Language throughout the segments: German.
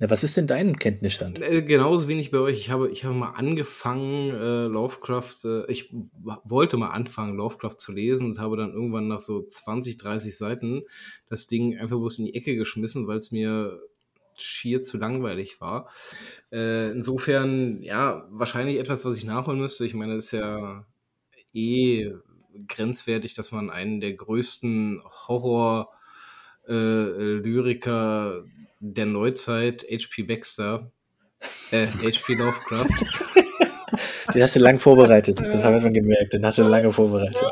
Ja, was ist denn dein Kenntnisstand? Äh, genauso wenig bei euch. Ich habe, ich habe mal angefangen, äh, Lovecraft, äh, ich wollte mal anfangen, Lovecraft zu lesen und habe dann irgendwann nach so 20, 30 Seiten das Ding einfach bloß in die Ecke geschmissen, weil es mir schier zu langweilig war. Äh, insofern, ja, wahrscheinlich etwas, was ich nachholen müsste. Ich meine, es ist ja eh grenzwertig, dass man einen der größten Horror-Lyriker äh, der Neuzeit, H.P. Baxter, äh, H.P. Lovecraft. Den hast du lang vorbereitet. Das haben wir schon gemerkt. Den hast du lange vorbereitet.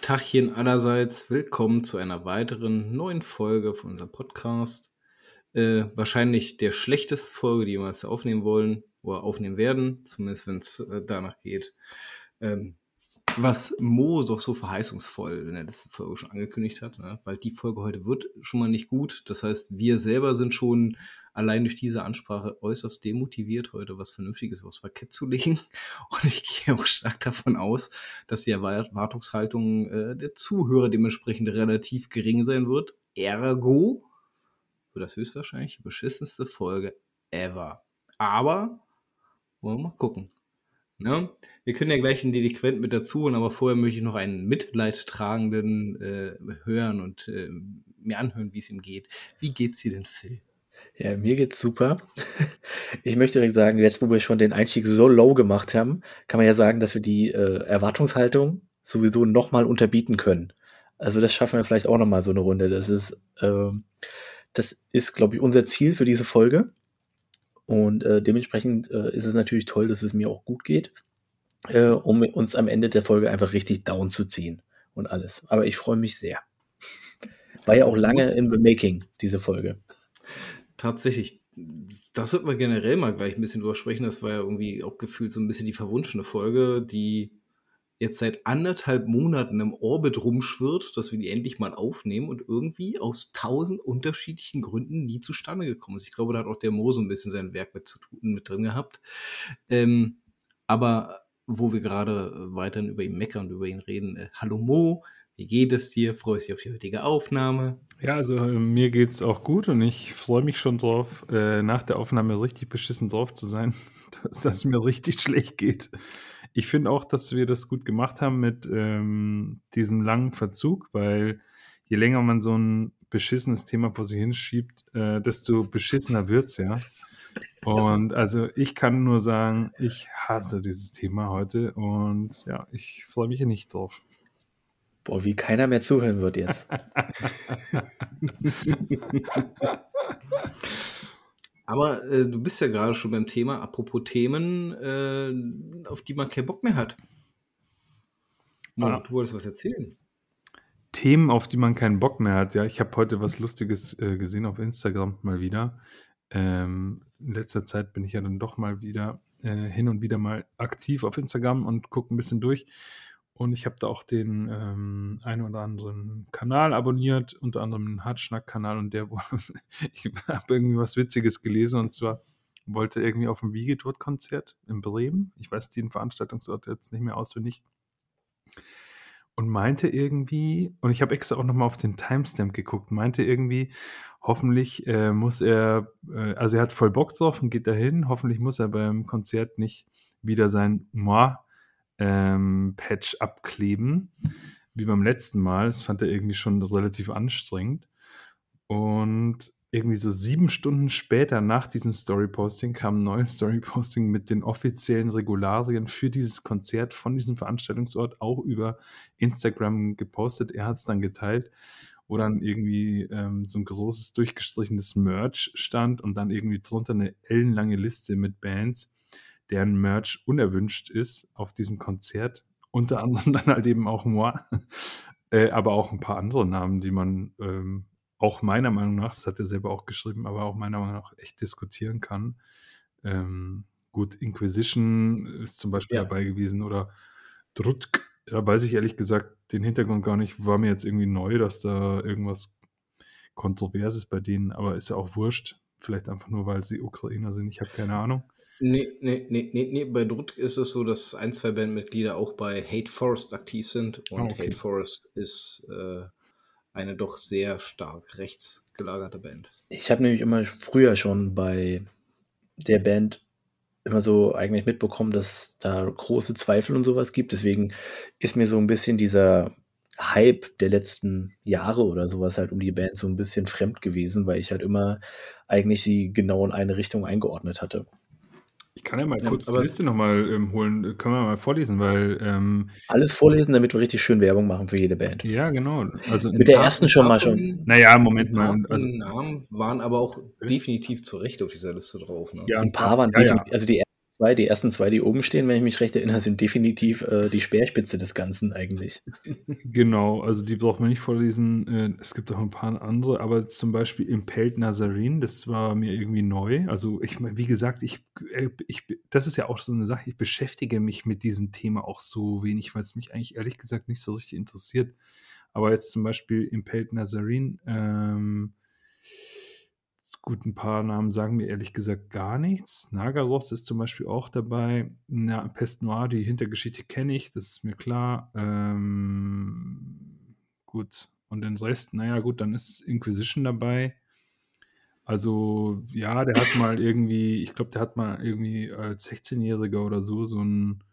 Tachchen allerseits, willkommen zu einer weiteren neuen Folge von unserem Podcast. Äh, wahrscheinlich der schlechteste Folge, die wir jemals aufnehmen wollen oder aufnehmen werden, zumindest wenn es äh, danach geht. Ähm, was Mo doch so verheißungsvoll in der letzten Folge schon angekündigt hat, ne? weil die Folge heute wird schon mal nicht gut. Das heißt, wir selber sind schon allein durch diese Ansprache äußerst demotiviert, heute was Vernünftiges aufs Parkett zu legen. Und ich gehe auch stark davon aus, dass die Erwartungshaltung äh, der Zuhörer dementsprechend relativ gering sein wird. Ergo wird das höchstwahrscheinlich beschissenste Folge ever. Aber wollen wir mal gucken. Ne? Wir können ja gleich einen Delinquent mit dazu holen, aber vorher möchte ich noch einen Mitleidtragenden äh, hören und äh, mir anhören, wie es ihm geht. Wie geht's dir denn, Phil? Ja, mir geht's super. Ich möchte direkt sagen, jetzt wo wir schon den Einstieg so low gemacht haben, kann man ja sagen, dass wir die äh, Erwartungshaltung sowieso nochmal unterbieten können. Also das schaffen wir vielleicht auch nochmal so eine Runde. Das ist, äh, das ist, glaube ich, unser Ziel für diese Folge. Und äh, dementsprechend äh, ist es natürlich toll, dass es mir auch gut geht, äh, um uns am Ende der Folge einfach richtig down zu ziehen und alles. Aber ich freue mich sehr. War ja auch lange in the making, diese Folge. Tatsächlich, das wird man generell mal gleich ein bisschen drüber sprechen. Das war ja irgendwie auch gefühlt so ein bisschen die verwunschene Folge, die jetzt seit anderthalb Monaten im Orbit rumschwirrt, dass wir die endlich mal aufnehmen und irgendwie aus tausend unterschiedlichen Gründen nie zustande gekommen ist. Ich glaube, da hat auch der Mo so ein bisschen sein Werk mit zu tun, mit drin gehabt. Ähm, aber wo wir gerade weiterhin über ihn meckern und über ihn reden, äh, hallo Mo, wie geht es dir? Freust dich auf die heutige Aufnahme? Ja, also äh, mir geht es auch gut und ich freue mich schon drauf, äh, nach der Aufnahme richtig beschissen drauf zu sein, dass, es mir richtig schlecht geht. Ich finde auch, dass wir das gut gemacht haben mit ähm, diesem langen Verzug, weil je länger man so ein beschissenes Thema vor sich hinschiebt, äh, desto beschissener wird es ja. Und also ich kann nur sagen, ich hasse dieses Thema heute und ja, ich freue mich hier nicht drauf. Boah, wie keiner mehr zuhören wird jetzt. Aber äh, du bist ja gerade schon beim Thema, apropos Themen, äh, auf die man keinen Bock mehr hat. Mo, ah. Du wolltest was erzählen. Themen, auf die man keinen Bock mehr hat. Ja, ich habe heute was Lustiges äh, gesehen auf Instagram mal wieder. Ähm, in letzter Zeit bin ich ja dann doch mal wieder äh, hin und wieder mal aktiv auf Instagram und gucke ein bisschen durch. Und ich habe da auch den ähm, einen oder anderen Kanal abonniert, unter anderem den Hartschnack-Kanal und der, ich habe irgendwie was Witziges gelesen und zwar wollte irgendwie auf ein Wiegedurt-Konzert in Bremen. Ich weiß den Veranstaltungsort jetzt nicht mehr auswendig. Und meinte irgendwie, und ich habe extra auch nochmal auf den Timestamp geguckt, meinte irgendwie, hoffentlich äh, muss er, äh, also er hat voll Bock drauf und geht dahin, hoffentlich muss er beim Konzert nicht wieder sein Moi ähm, Patch abkleben, wie beim letzten Mal. Das fand er irgendwie schon relativ anstrengend. Und irgendwie so sieben Stunden später nach diesem Storyposting kam ein neues Storyposting mit den offiziellen Regularien für dieses Konzert von diesem Veranstaltungsort auch über Instagram gepostet. Er hat es dann geteilt, wo dann irgendwie ähm, so ein großes durchgestrichenes Merch stand und dann irgendwie drunter eine ellenlange Liste mit Bands deren Merch unerwünscht ist auf diesem Konzert. Unter anderem dann halt eben auch moi, äh, aber auch ein paar andere Namen, die man ähm, auch meiner Meinung nach, das hat er selber auch geschrieben, aber auch meiner Meinung nach echt diskutieren kann. Ähm, gut, Inquisition ist zum Beispiel ja. dabei gewesen oder Drutk, da weiß ich ehrlich gesagt den Hintergrund gar nicht, war mir jetzt irgendwie neu, dass da irgendwas Kontroverses bei denen, aber ist ja auch wurscht. vielleicht einfach nur, weil sie Ukrainer sind. Ich habe keine Ahnung. Nee, nee, nee, nee, nee. Bei Drut ist es so, dass ein, zwei Bandmitglieder auch bei Hate Forest aktiv sind. Und Ah, okay. Hate Forest ist äh, eine doch sehr stark rechts gelagerte Band. Ich habe nämlich immer früher schon bei der Band immer so eigentlich mitbekommen, dass da große Zweifel und sowas gibt. Deswegen ist mir so ein bisschen dieser Hype der letzten Jahre oder sowas halt um die Band so ein bisschen fremd gewesen, weil ich halt immer eigentlich sie genau in eine Richtung eingeordnet hatte. Ich kann ja mal Ja, kurz die aber es- Liste nochmal ähm, holen. Können wir mal vorlesen, weil ähm, Alles vorlesen, damit wir richtig schön Werbung machen für jede Band. ja, genau. Also Mit der ersten schon mal schon. naja, Moment mal. Also, Namen waren aber auch definitiv zu Recht auf dieser Liste drauf. Ne? ja, Ein paar waren ja, ja. definitiv, also die zwei, die ersten zwei, die oben stehen, wenn ich mich recht erinnere, sind definitiv äh, die Speerspitze des Ganzen eigentlich. Genau, also die braucht man nicht vorlesen. Äh, Es gibt auch ein paar andere, aber zum Beispiel Impelled Nazarene, das war mir irgendwie neu. Also ich, wie gesagt, ich, äh, ich, das ist ja auch so eine Sache, ich beschäftige mich mit diesem Thema auch so wenig, weil es mich eigentlich ehrlich gesagt nicht so richtig interessiert. Aber jetzt zum Beispiel Impelled Nazarene, ähm, gut, ein paar Namen sagen mir ehrlich gesagt gar nichts. Nagaroth ist zum Beispiel auch dabei. Na, Pest Noir, die Hintergeschichte kenne ich, das ist mir klar. Ähm, gut, und den Rest, naja, gut, dann ist Inquisition dabei. Also, ja, der hat mal irgendwie, ich glaube, der hat mal irgendwie als 16-Jähriger oder so so ein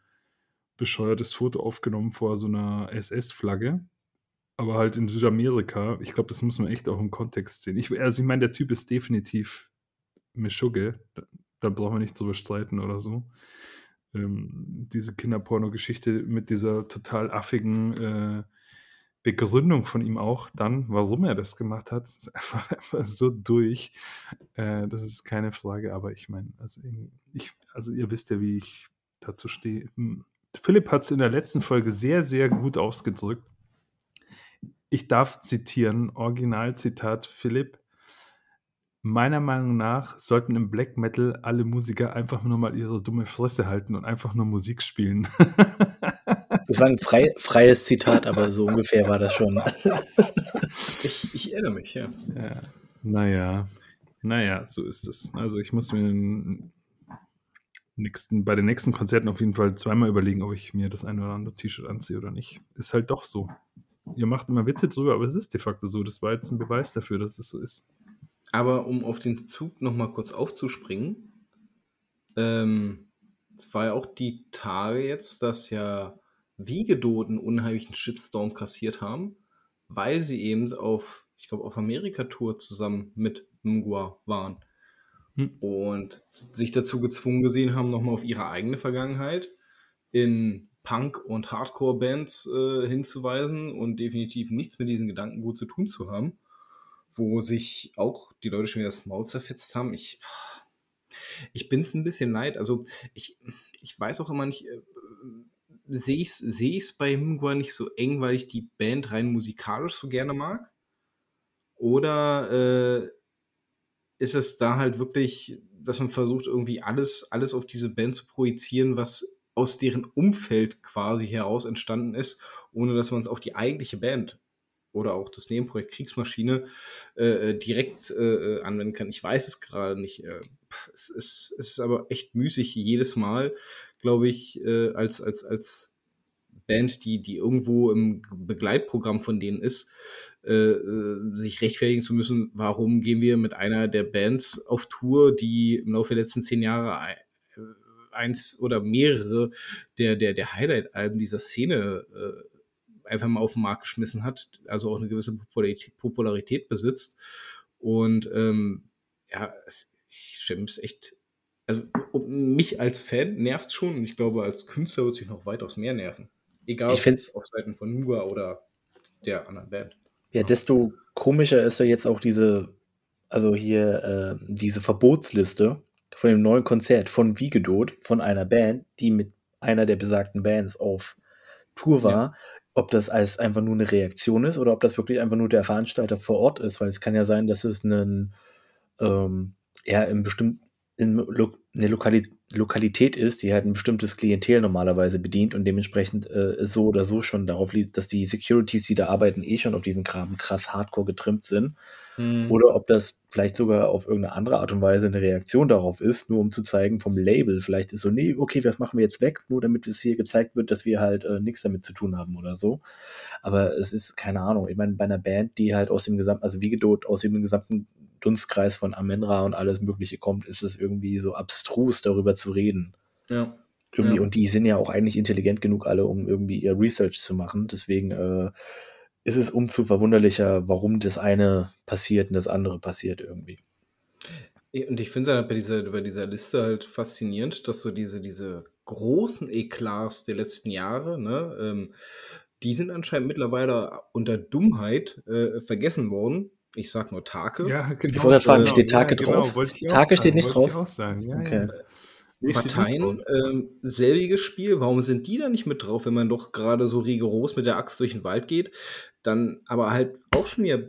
bescheuertes Foto aufgenommen vor so einer SS-Flagge aber halt in Südamerika. Ich glaube, das muss man echt auch im Kontext sehen. Ich, also ich meine, der Typ ist definitiv Mischugge. Da, da brauchen wir nicht drüber streiten oder so. Ähm, diese Kinderporno-Geschichte mit dieser total affigen äh, Begründung von ihm auch dann, warum er das gemacht hat, ist einfach, einfach so durch. Äh, das ist keine Frage, aber ich meine, also, also ihr wisst ja, wie ich dazu stehe. Hm. Philipp hat es in der letzten Folge sehr, sehr gut ausgedrückt ich darf zitieren, Originalzitat Philipp. Meiner Meinung nach sollten im Black Metal alle Musiker einfach nur mal ihre dumme Fresse halten und einfach nur Musik spielen. Das war ein frei, freies Zitat, aber so ungefähr war das schon. Ich, ich erinnere mich, ja. ja, naja, naja, so ist es. Also ich muss mir den nächsten, bei den nächsten Konzerten auf jeden Fall zweimal überlegen, ob ich mir das eine oder andere T-Shirt anziehe oder nicht. Ist halt doch so. Ihr macht immer Witze drüber, aber es ist de facto so. Das war jetzt ein Beweis dafür, dass es so ist. Aber um auf den Zug nochmal kurz aufzuspringen, ähm, es war ja auch die Tage jetzt, dass ja Wiegedot einen unheimlichen Shitstorm kassiert haben, weil sie eben auf, ich glaube, auf Amerika-Tour zusammen mit Mgwa waren. Hm. Und sich dazu gezwungen gesehen haben, nochmal auf ihre eigene Vergangenheit in Punk- und Hardcore-Bands äh, hinzuweisen und definitiv nichts mit diesen Gedanken gut zu tun zu haben, wo sich auch die Leute schon wieder das Maul zerfetzt haben. Ich, ich bin es ein bisschen leid. Also ich, ich weiß auch immer nicht, äh, sehe ich es seh bei Mgwa nicht so eng, weil ich die Band rein musikalisch so gerne mag? Oder äh, ist es da halt wirklich, dass man versucht, irgendwie alles, alles auf diese Band zu projizieren, was aus deren Umfeld quasi heraus entstanden ist, ohne dass man es auf die eigentliche Band oder auch das Nebenprojekt Kriegsmaschine äh, direkt äh, anwenden kann. Ich weiß es gerade nicht. Äh, es, ist, es ist aber echt müßig jedes Mal, glaube ich, äh, als, als, als Band, die, die irgendwo im Begleitprogramm von denen ist, äh, sich rechtfertigen zu müssen, warum gehen wir mit einer der Bands auf Tour, die im Laufe der letzten zehn Jahre eins oder mehrere der, der, der Highlight-Alben dieser Szene äh, einfach mal auf den Markt geschmissen hat, also auch eine gewisse Popularität, Popularität besitzt. Und ähm, ja, ich stelle es echt, also mich als Fan nervt es schon und ich glaube, als Künstler wird sich noch weitaus mehr nerven. Egal ich find's, auf Seiten von Nuga oder der anderen Band. Ja, desto komischer ist ja jetzt auch diese, also hier, äh, diese Verbotsliste von dem neuen Konzert von Wiegedot, von einer Band, die mit einer der besagten Bands auf Tour war, ja. ob das als einfach nur eine Reaktion ist oder ob das wirklich einfach nur der Veranstalter vor Ort ist, weil es kann ja sein, dass es einen, ähm, ja, im bestimmten, in Lo eine Lokali Lokalität ist, die halt ein bestimmtes Klientel normalerweise bedient und dementsprechend äh, so oder so schon darauf liegt, dass die Securities, die da arbeiten, eh schon auf diesen Kram krass hardcore getrimmt sind. Hm. Oder ob das vielleicht sogar auf irgendeine andere Art und Weise eine Reaktion darauf ist, nur um zu zeigen vom Label. Vielleicht ist so, nee, okay, das machen wir jetzt weg, nur damit es hier gezeigt wird, dass wir halt äh, nichts damit zu tun haben oder so. Aber es ist keine Ahnung. Ich meine, bei einer Band, die halt aus dem gesamten, also wie gedot, aus dem gesamten Dunstkreis von Amenra und alles Mögliche kommt, ist es irgendwie so abstrus, darüber zu reden. Ja. Irgendwie, Ja. und die sind ja auch eigentlich intelligent genug alle, um irgendwie ihr Research zu machen. Deswegen äh, ist es umzu verwunderlicher, warum das eine passiert und das andere passiert irgendwie. Und ich finde halt bei dieser, bei dieser Liste halt faszinierend, dass so diese, diese großen Eklats der letzten Jahre, ne, ähm, die sind anscheinend mittlerweile unter Dummheit äh, vergessen worden. Ich sag nur Take. Ja, genau. wollte gerade fragen, genau, steht Take ja, drauf? Genau, wollte ich auch Take sagen, steht nicht wollte Ich drauf? auch sagen. Ja, Okay. ja. Nee, Parteien, drauf. ähm, selbiges Spiel, warum sind die da nicht mit drauf, wenn man doch gerade so rigoros mit der Axt durch den Wald geht? Dann aber halt auch schon wieder,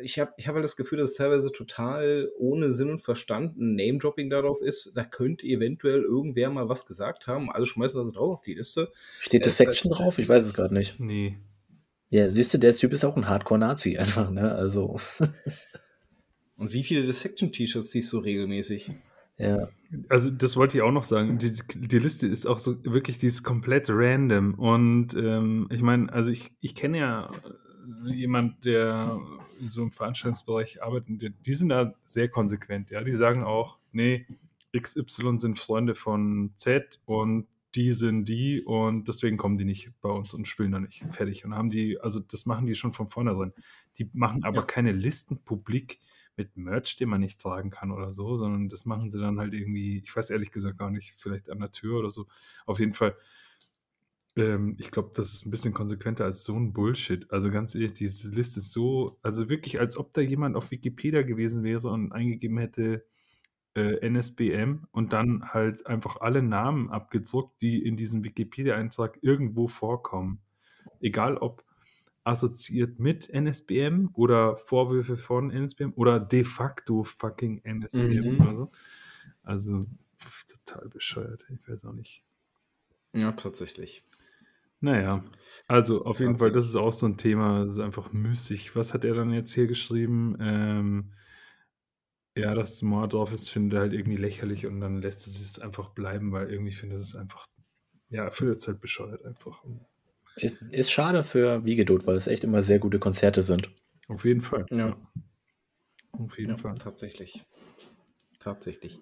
ich habe ich hab halt das Gefühl, dass es teilweise total ohne Sinn und Verstand ein Name-Dropping darauf ist, da könnte eventuell irgendwer mal was gesagt haben, alle schmeißen das drauf auf die Liste. Steht Ja, das ist halt- Section drauf? Ich weiß es gerade nicht. Nee. Ja, siehst du, der Typ ist auch ein Hardcore-Nazi einfach, ne? Also, Und wie viele Dissection-T-Shirts siehst du regelmäßig? ja. Also das wollte ich auch noch sagen. Die, die Liste ist auch so wirklich, die ist komplett random. Und ähm, ich meine, also ich, ich kenne ja äh, jemand, der so im Veranstaltungsbereich arbeitet, die, die sind da sehr konsequent. Ja, die sagen auch, nee, XY sind Freunde von Z und die sind die und deswegen kommen die nicht bei uns und spielen da nicht fertig. Und haben die, also das machen die schon von vornherein. Die machen aber Ja. keine Listen publik mit Merch, den man nicht tragen kann oder so, sondern das machen sie dann halt irgendwie, ich weiß ehrlich gesagt gar nicht, vielleicht an der Tür oder so. Auf jeden Fall, ähm, ich glaube, das ist ein bisschen konsequenter als so ein Bullshit. Also ganz ehrlich, diese Liste ist so, also wirklich, als ob da jemand auf Wikipedia gewesen wäre und eingegeben hätte, äh, NSBM und dann halt einfach alle Namen abgedruckt, die in diesem Wikipedia-Eintrag irgendwo vorkommen. Egal ob assoziiert mit NSBM oder Vorwürfe von NSBM oder de facto fucking NSBM Mhm. oder so. Also pf, total bescheuert. Ich weiß auch nicht. Ja, tatsächlich. Naja, also auf jeden Fall, das ist auch so ein Thema, das ist einfach müßig. Was hat er dann jetzt hier geschrieben? Ähm, ja, dass Mord drauf ist, findet er halt irgendwie lächerlich und dann lässt es es einfach bleiben, weil irgendwie findet es einfach, ja, findet es halt bescheuert einfach. Ist, ist schade für Wiegedot, weil es echt immer sehr gute Konzerte sind. auf jeden Fall. Ja. Auf jeden Ja, Fall. tatsächlich. Tatsächlich.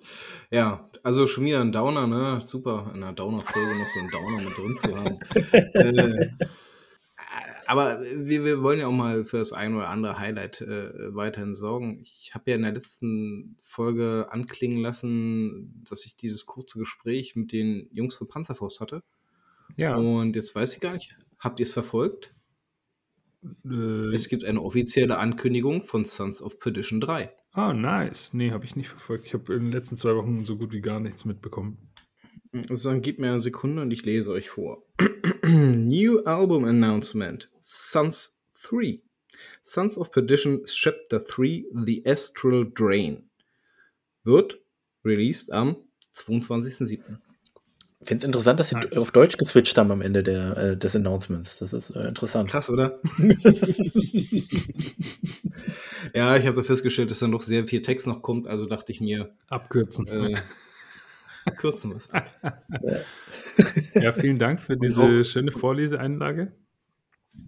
Ja, also schon wieder ein Downer, ne? Super, in einer Downer-Folge noch so einen Downer mit drin zu haben. äh, aber wir, wir wollen ja auch mal für das ein oder andere Highlight äh, weiterhin sorgen. Ich habe ja in der letzten Folge anklingen lassen, dass ich dieses kurze Gespräch mit den Jungs von Panzerfaust hatte. Ja, Und jetzt weiß ich gar nicht, habt ihr es verfolgt? äh, Es gibt eine offizielle Ankündigung von Sons of Perdition 3. ah, nice. Nee, habe ich nicht verfolgt. Ich habe in den letzten zwei Wochen so gut wie gar nichts mitbekommen. Also dann gebt mir eine Sekunde und ich lese euch vor. New Album Announcement. Sons 3. Sons of Perdition Chapter 3 The Astral Drain. Wird released am 22.07. Ich finde es interessant, dass sie Nice. auf Deutsch geswitcht haben am Ende der, äh, des Announcements. Das ist äh, interessant. Krass, oder? ja, ich habe da festgestellt, dass da noch sehr viel Text noch kommt, also dachte ich mir, Abkürzen. äh, kürzen wir es ab. ja, vielen Dank für diese auch- schöne Vorleseeinlage.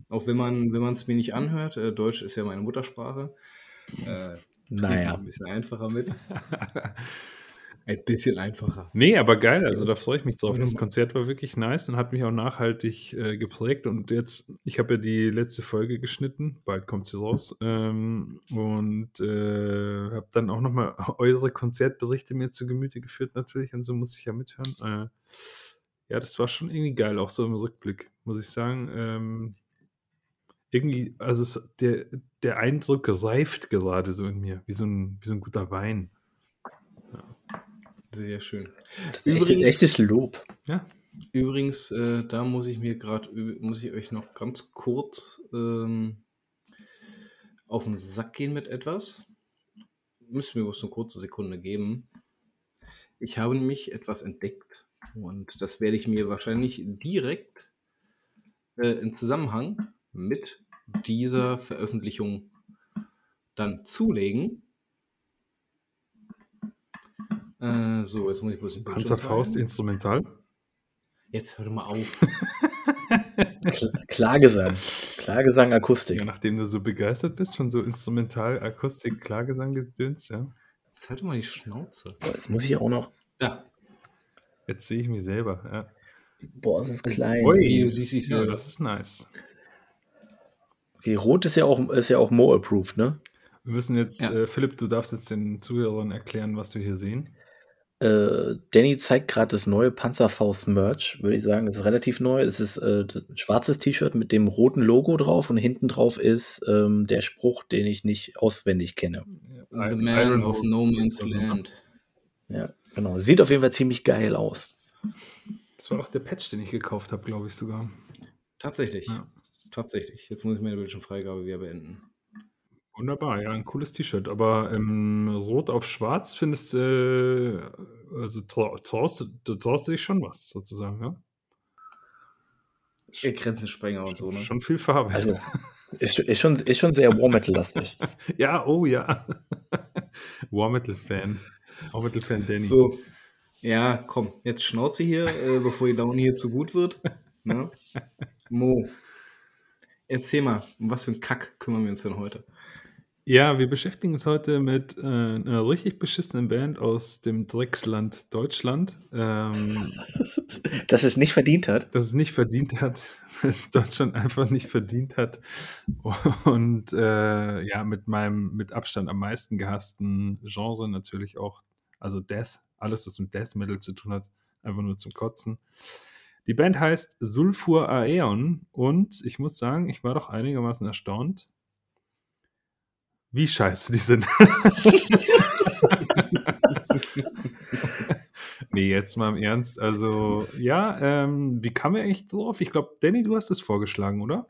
Auch wenn man es mir nicht anhört, äh, Deutsch ist ja meine Muttersprache. Äh, Naja. Ein bisschen einfacher mit. Ein bisschen einfacher. Nee, aber geil, also da freue ich mich drauf. Das. Konzert war wirklich nice und hat mich auch nachhaltig äh, geprägt. Und jetzt, ich habe ja die letzte Folge geschnitten, bald kommt sie raus. Ähm, und äh, habe dann auch nochmal eure Konzertberichte mir zu Gemüte geführt, natürlich. Und so muss ich ja mithören. Äh, ja, das war schon irgendwie geil, auch so im Rückblick, muss ich sagen. Ähm, irgendwie, also es, der, der Eindruck reift gerade so in mir, wie so ein, wie so ein guter Wein. Sehr schön. Das ist echt, Übrigens- echtes Lob. Ja, Übrigens, äh, da muss ich mir gerade, muss ich euch noch ganz kurz ähm, auf den Sack gehen mit etwas. Müsst mir bloß eine kurze Sekunde geben. Ich habe nämlich etwas entdeckt und das werde ich mir wahrscheinlich direkt äh, im Zusammenhang mit dieser Veröffentlichung dann zulegen. Äh, so, jetzt muss ich bloß den Panzerfaust instrumental. Jetzt hör mal auf. Kl- Klagesang. Klagesang, Akustik. Ja, nachdem du so begeistert bist von so Instrumental, Akustik, Klagesang gedöns, ja. Jetzt halt doch mal die Schnauze. So, Jetzt muss ich auch noch. Da. Jetzt sehe ich mich selber, ja. Boah, es ist klein. Ui. du siehst dich Ja, selber. das ist nice. Okay, Rot ist ja auch, ist ja auch Mo-approved, ne? Wir müssen jetzt, Ja. äh, Philipp, du darfst jetzt den Zuhörern erklären, was wir hier sehen. Äh, Danny zeigt gerade das neue Panzerfaust-Merch, würde ich sagen. Es ist relativ neu. Es ist äh, das- ein schwarzes T-Shirt mit dem roten Logo drauf und hinten drauf ist ähm, der Spruch, den ich nicht auswendig kenne. The Man Iron of. No Man's Land. Ja, genau. Sieht auf jeden Fall ziemlich geil aus. Das war auch der Patch, den ich gekauft habe, glaube ich sogar. Tatsächlich. Ja. Tatsächlich. Jetzt muss ich meine Bildschirmfreigabe wieder beenden. Wunderbar, ja, ein cooles T-Shirt. Aber ähm, Rot auf Schwarz findest äh, also trau- traust, du- traust du dich schon was, sozusagen, ja? Ihr Grenzensprenger und so, ne? Schon viel Farbe. Also, ist, ist, schon, ist schon sehr War Metal-lastig. ja, oh ja. War Metal-Fan. War Metal-Fan Danny. So. Ja, komm, jetzt Schnauze hier, äh, bevor die Laune hier zu gut wird. Ne? Mo, erzähl mal, um was für ein Kack kümmern wir uns denn heute? Ja, wir beschäftigen uns heute mit äh, einer richtig beschissenen Band aus dem Drecksland Deutschland, ähm, Dass es nicht verdient hat. das es nicht verdient hat, weil es Deutschland einfach nicht verdient hat. Und äh, ja, mit meinem mit Abstand am meisten gehassten Genre natürlich auch, also Death, alles was mit Death Metal zu tun hat, einfach nur zum Kotzen. Die Band heißt Sulfur Aeon und ich muss sagen, ich war doch einigermaßen erstaunt, wie scheiße die sind. nee, jetzt mal im Ernst. Also, ja, ähm, wie kam er echt drauf? Ich glaube, Danny, du hast es vorgeschlagen, oder?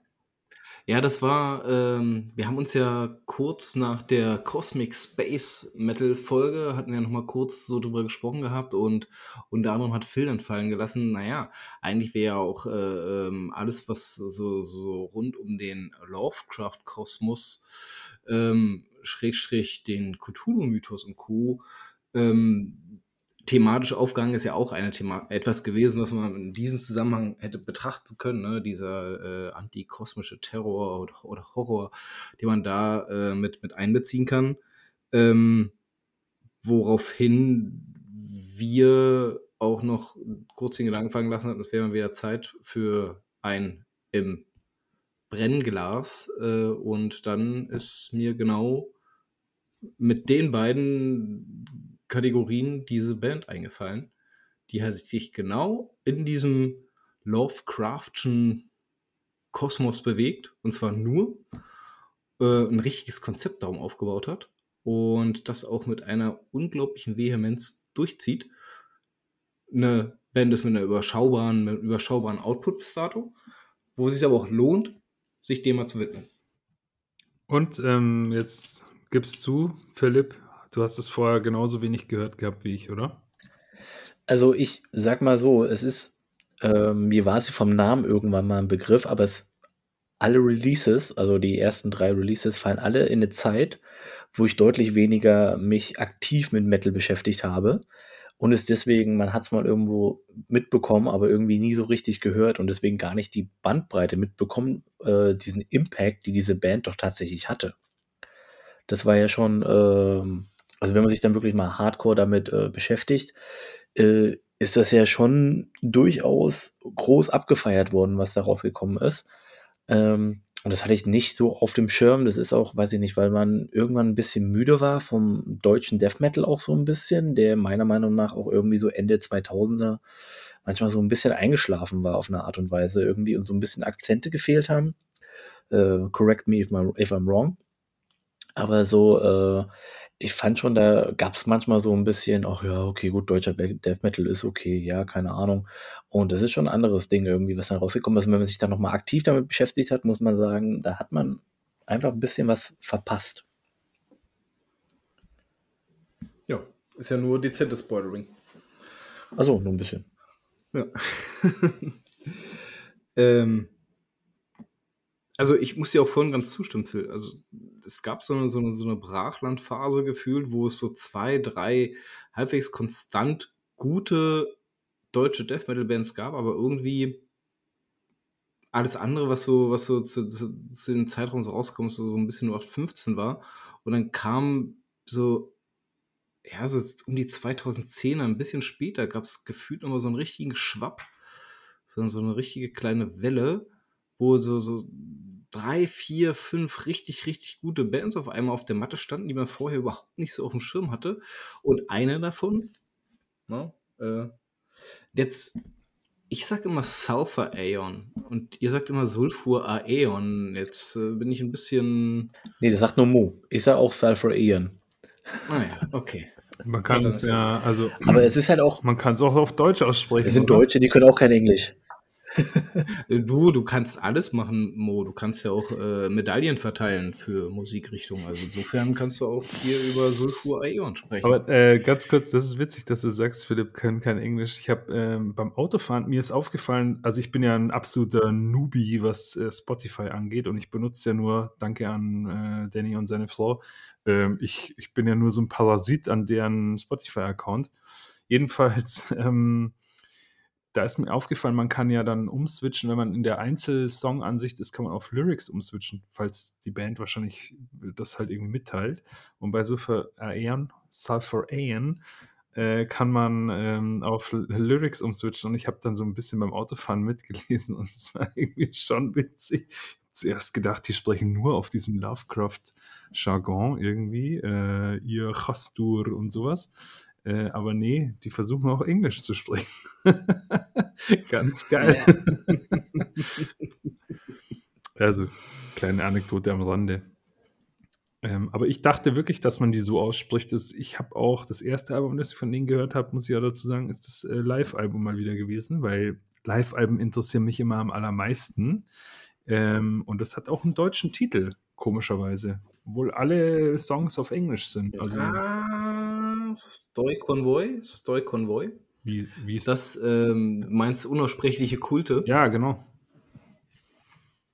Ja, das war, ähm, wir haben uns ja kurz nach der Cosmic Space Metal Folge, hatten wir ja nochmal kurz so drüber gesprochen gehabt und unter anderem hat Phil dann fallen gelassen, naja, eigentlich wäre ja auch äh, ähm, alles, was so, so rund um den Lovecraft-Kosmos, ähm, Schrägstrich den Cthulhu-Mythos und Co., ähm, thematisch aufgegangen ist ja auch eine Thema etwas gewesen, was man in diesem Zusammenhang hätte betrachten können, ne? dieser äh, antikosmische Terror oder, oder Horror, den man da äh, mit, mit einbeziehen kann. Ähm, woraufhin wir auch noch kurz den Gedanken fangen lassen hatten, es wäre wieder Zeit für ein im Brennglas. Äh, und dann ist mir genau mit den beiden Kategorien diese Band eingefallen, die sich genau in diesem Lovecraftschen Kosmos bewegt und zwar nur äh, ein richtiges Konzept darum aufgebaut hat und das auch mit einer unglaublichen Vehemenz durchzieht. Eine Band ist mit einer überschaubaren, mit einem überschaubaren Output bis dato, wo es sich aber auch lohnt, sich dem mal zu widmen. Und ähm, jetzt gibst du, Philipp, du hast es vorher genauso wenig gehört gehabt wie ich, oder? Also ich sag mal so, es ist, ähm, mir war sie vom Namen irgendwann mal ein Begriff, aber es alle Releases, also die ersten drei Releases, fallen alle in eine Zeit, wo ich deutlich weniger mich aktiv mit Metal beschäftigt habe. Und es deswegen, man hat es mal irgendwo mitbekommen, aber irgendwie nie so richtig gehört und deswegen gar nicht die Bandbreite mitbekommen, äh, diesen Impact, die diese Band doch tatsächlich hatte. Das war ja schon, ähm, also wenn man sich dann wirklich mal hardcore damit äh, beschäftigt, äh, ist das ja schon durchaus groß abgefeiert worden, was da rausgekommen ist. Ähm, und das hatte ich nicht so auf dem Schirm. Das ist auch, weiß ich nicht, weil man irgendwann ein bisschen müde war vom deutschen Death Metal auch so ein bisschen, der meiner Meinung nach auch irgendwie so Ende 2000er manchmal so ein bisschen eingeschlafen war auf eine Art und Weise irgendwie und so ein bisschen Akzente gefehlt haben. Äh, correct me if, my, if I'm wrong. Aber so, äh, ich fand schon, da gab es manchmal so ein bisschen, ach ja, okay, gut, deutscher Death Metal ist okay, ja, keine Ahnung. Und das ist schon ein anderes Ding irgendwie, was dann rausgekommen ist. Und wenn man sich dann nochmal aktiv damit beschäftigt hat, muss man sagen, da hat man einfach ein bisschen was verpasst. Ja, ist ja nur dezentes Spoilering. Also nur ein bisschen. Ja. ähm, also ich muss dir auch vorhin ganz zustimmen, Phil. Also es gab so eine, so eine, so eine Brachlandphase gefühlt, wo es so zwei, drei halbwegs konstant gute deutsche Death Metal Bands gab, aber irgendwie alles andere, was so, was so zu, zu, zu dem Zeitraum so rauskommt, so, so ein bisschen nur 15 war. Und dann kam so, ja, so um die 2010er, ein bisschen später, gab es gefühlt nochmal so einen richtigen Schwapp, so, so eine richtige kleine Welle, wo so, so drei, vier, fünf richtig, richtig gute Bands auf einmal auf der Matte standen, die man vorher überhaupt nicht so auf dem Schirm hatte. Und eine davon, na, äh, jetzt, ich sage immer Sulfur Aeon und ihr sagt immer Sulfur Aeon. Jetzt äh, bin ich ein bisschen. Nee, das sagt nur Mo. Ich sage auch Sulfur Aeon. Naja, ah okay. Man kann es ja, also. Aber es ist halt auch. Man kann es auch auf Deutsch aussprechen. Es sind oder? Deutsche, die können auch kein Englisch. Du, du kannst alles machen, Mo. Du kannst ja auch äh, Medaillen verteilen für Musikrichtungen. Also insofern kannst du auch hier über Sulfur Aeon sprechen. Aber äh, ganz kurz, das ist witzig, dass du sagst, Philipp können kein Englisch. Ich habe ähm, beim Autofahren, mir ist aufgefallen, also ich bin ja ein absoluter Newbie, was äh, Spotify angeht und ich benutze ja nur, danke an äh, Danny und seine Frau, ähm, ich, ich bin ja nur so ein Parasit an deren Spotify-Account. Jedenfalls ähm, da ist mir aufgefallen, man kann ja dann umswitchen, wenn man in der Einzelsong-Ansicht ist, kann man auf Lyrics umswitchen, falls die Band wahrscheinlich das halt irgendwie mitteilt. Und bei Sulfur Aeon, Sulfur Aeon, äh, kann man ähm, auf Lyrics umswitchen und ich habe dann so ein bisschen beim Autofahren mitgelesen und es war irgendwie schon witzig. Zuerst gedacht, die sprechen nur auf diesem Lovecraft-Jargon irgendwie, äh, ihr Chastur und sowas. Äh, aber nee, die versuchen auch Englisch zu sprechen. Ganz geil. Also, kleine Anekdote am Rande. Ähm, aber ich dachte wirklich, dass man die so ausspricht. Dass ich habe auch das erste Album, das ich von denen gehört habe, muss ich ja dazu sagen, ist das äh, Live-Album mal wieder gewesen, weil Live-Alben interessieren mich immer am allermeisten. Ähm, und das hat auch einen deutschen Titel, komischerweise. Obwohl alle Songs auf Englisch sind. Also, ah, Stoy Convoy? Stoy Convoy? Wie, wie ist das? Ähm, meinst unaussprechliche Kulte? Ja, genau.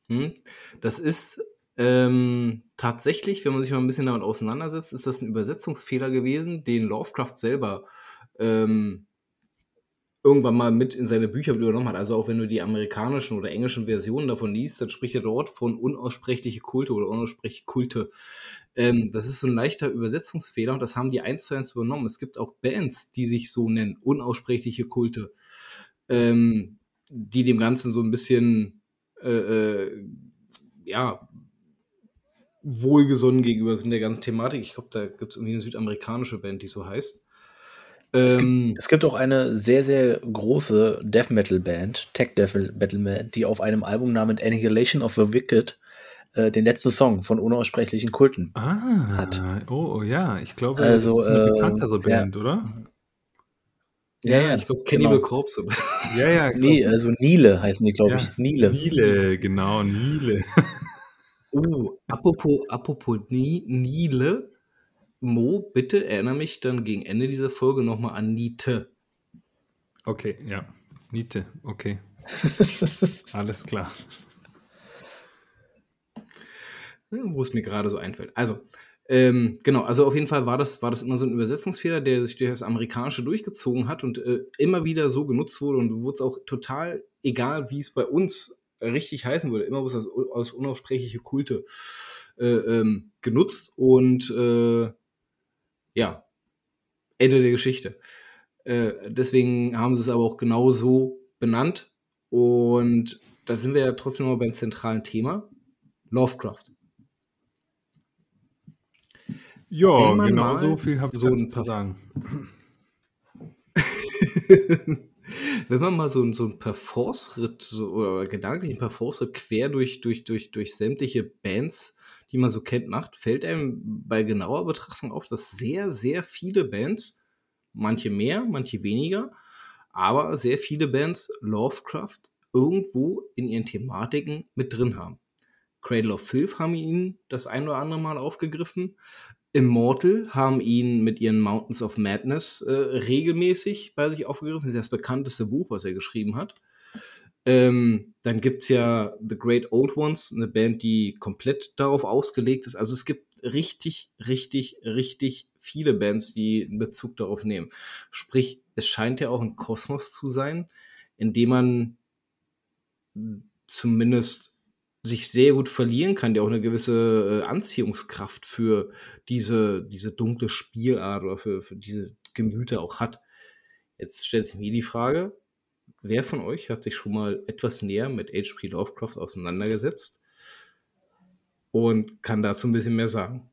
Hm? Das ist ähm, tatsächlich, wenn man sich mal ein bisschen damit auseinandersetzt, ist das ein Übersetzungsfehler gewesen, den Lovecraft selber ähm, irgendwann mal mit in seine Bücher übernommen hat. Also auch wenn du die amerikanischen oder englischen Versionen davon liest, dann spricht er dort von unaussprechliche Kulte oder unaussprechliche Kulte. Ähm, das ist so ein leichter Übersetzungsfehler und das haben die eins zu eins übernommen. Es gibt auch Bands, die sich so nennen, unaussprechliche Kulte, ähm, die dem Ganzen so ein bisschen, äh, äh, ja, wohlgesonnen gegenüber sind der ganzen Thematik. Ich glaube, da gibt es irgendwie eine südamerikanische Band, die so heißt. Es gibt, ähm, es gibt auch eine sehr, sehr große Death Metal Band, Tech Death Metal Band, die auf einem Album namens Annihilation of the Wicked äh, den letzten Song von unaussprechlichen Kulten ah, hat. Oh, oh, ja, ich glaube, also, das ist eine äh, bekanntere Band, ja. oder? Ja, ja, ich glaube Cannibal genau. Corpse. Ja, ja. Nee, also Nile heißen die, glaube ja, ich. Nile. Nile, genau, Nile. uh, apropos, apropos Nile, Mo, bitte erinnere mich dann gegen Ende dieser Folge nochmal an Niete. Okay, ja. Niete, okay. Alles klar. Wo es mir gerade so einfällt. Also, ähm, genau, also auf jeden Fall war das, war das immer so ein Übersetzungsfehler, der sich durch das Amerikanische durchgezogen hat und äh, immer wieder so genutzt wurde und wurde es auch total egal, wie es bei uns richtig heißen würde. Immer wurde es als, als unaussprechliche Kulte äh, ähm, genutzt und äh, ja, Ende der Geschichte. Äh, deswegen haben sie es aber auch genau so benannt. Und da sind wir ja trotzdem mal beim zentralen Thema: Lovecraft. Ja, genau so viel habe ich so zu sagen. Wenn man mal so, so einen Parforce-Ritt so, oder gedanklichen Parforce-Ritt quer durch, durch, durch, durch sämtliche Bands die man so kennt, macht, fällt einem bei genauer Betrachtung auf, dass sehr, sehr viele Bands, manche mehr, manche weniger, aber sehr viele Bands Lovecraft irgendwo in ihren Thematiken mit drin haben. Cradle of Filth haben ihn das ein oder andere Mal aufgegriffen. Immortal haben ihn mit ihren Mountains of Madness äh, regelmäßig bei sich aufgegriffen. Das ist das bekannteste Buch, was er geschrieben hat. Ähm, dann gibt es ja The Great Old Ones, eine Band, die komplett darauf ausgelegt ist. Also es gibt richtig, richtig, richtig viele Bands, die einen Bezug darauf nehmen. Sprich, es scheint ja auch ein Kosmos zu sein, in dem man zumindest sich sehr gut verlieren kann, der auch eine gewisse äh, Anziehungskraft für diese, diese dunkle Spielart oder für, für diese Gemüter auch hat. Jetzt stellt sich mir die Frage, wer von euch hat sich schon mal etwas näher mit H.P. Lovecraft auseinandergesetzt und kann dazu ein bisschen mehr sagen?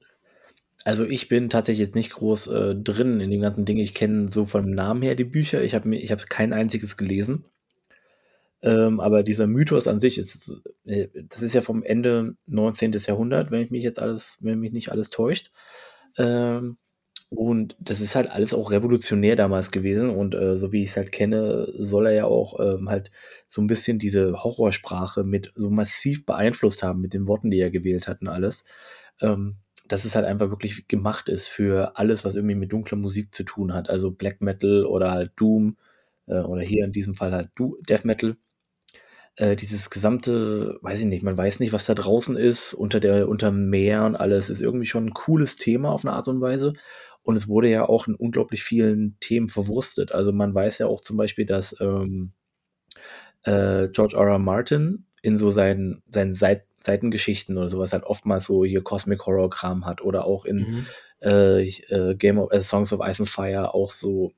Also ich bin tatsächlich jetzt nicht groß äh, drin in den ganzen Dingen. Ich kenne so vom Namen her die Bücher. Ich habe ich hab kein einziges gelesen. Ähm, aber dieser Mythos an sich ist, äh, das ist ja vom Ende 19. Jahrhundert, wenn ich mich jetzt alles, wenn mich nicht alles täuscht. Ähm, und das ist halt alles auch revolutionär damals gewesen. Und äh, so wie ich es halt kenne, soll er ja auch ähm, halt so ein bisschen diese Horrorsprache mit so massiv beeinflusst haben mit den Worten, die er gewählt hat und alles. Ähm, dass es halt einfach wirklich gemacht ist für alles, was irgendwie mit dunkler Musik zu tun hat. Also Black Metal oder halt Doom äh, oder hier in diesem Fall halt du Death Metal. Äh, dieses gesamte, weiß ich nicht, man weiß nicht, was da draußen ist, unter der, unter Meer und alles, ist irgendwie schon ein cooles Thema auf eine Art und Weise. Und es wurde ja auch in unglaublich vielen Themen verwurstet. Also man weiß ja auch zum Beispiel, dass ähm, äh, George R. R. Martin in so seinen, seinen Seit Seitengeschichten oder sowas halt oftmals so hier Cosmic Horror Kram hat oder auch in mhm. äh, äh, Game of äh, Songs of Ice and Fire auch so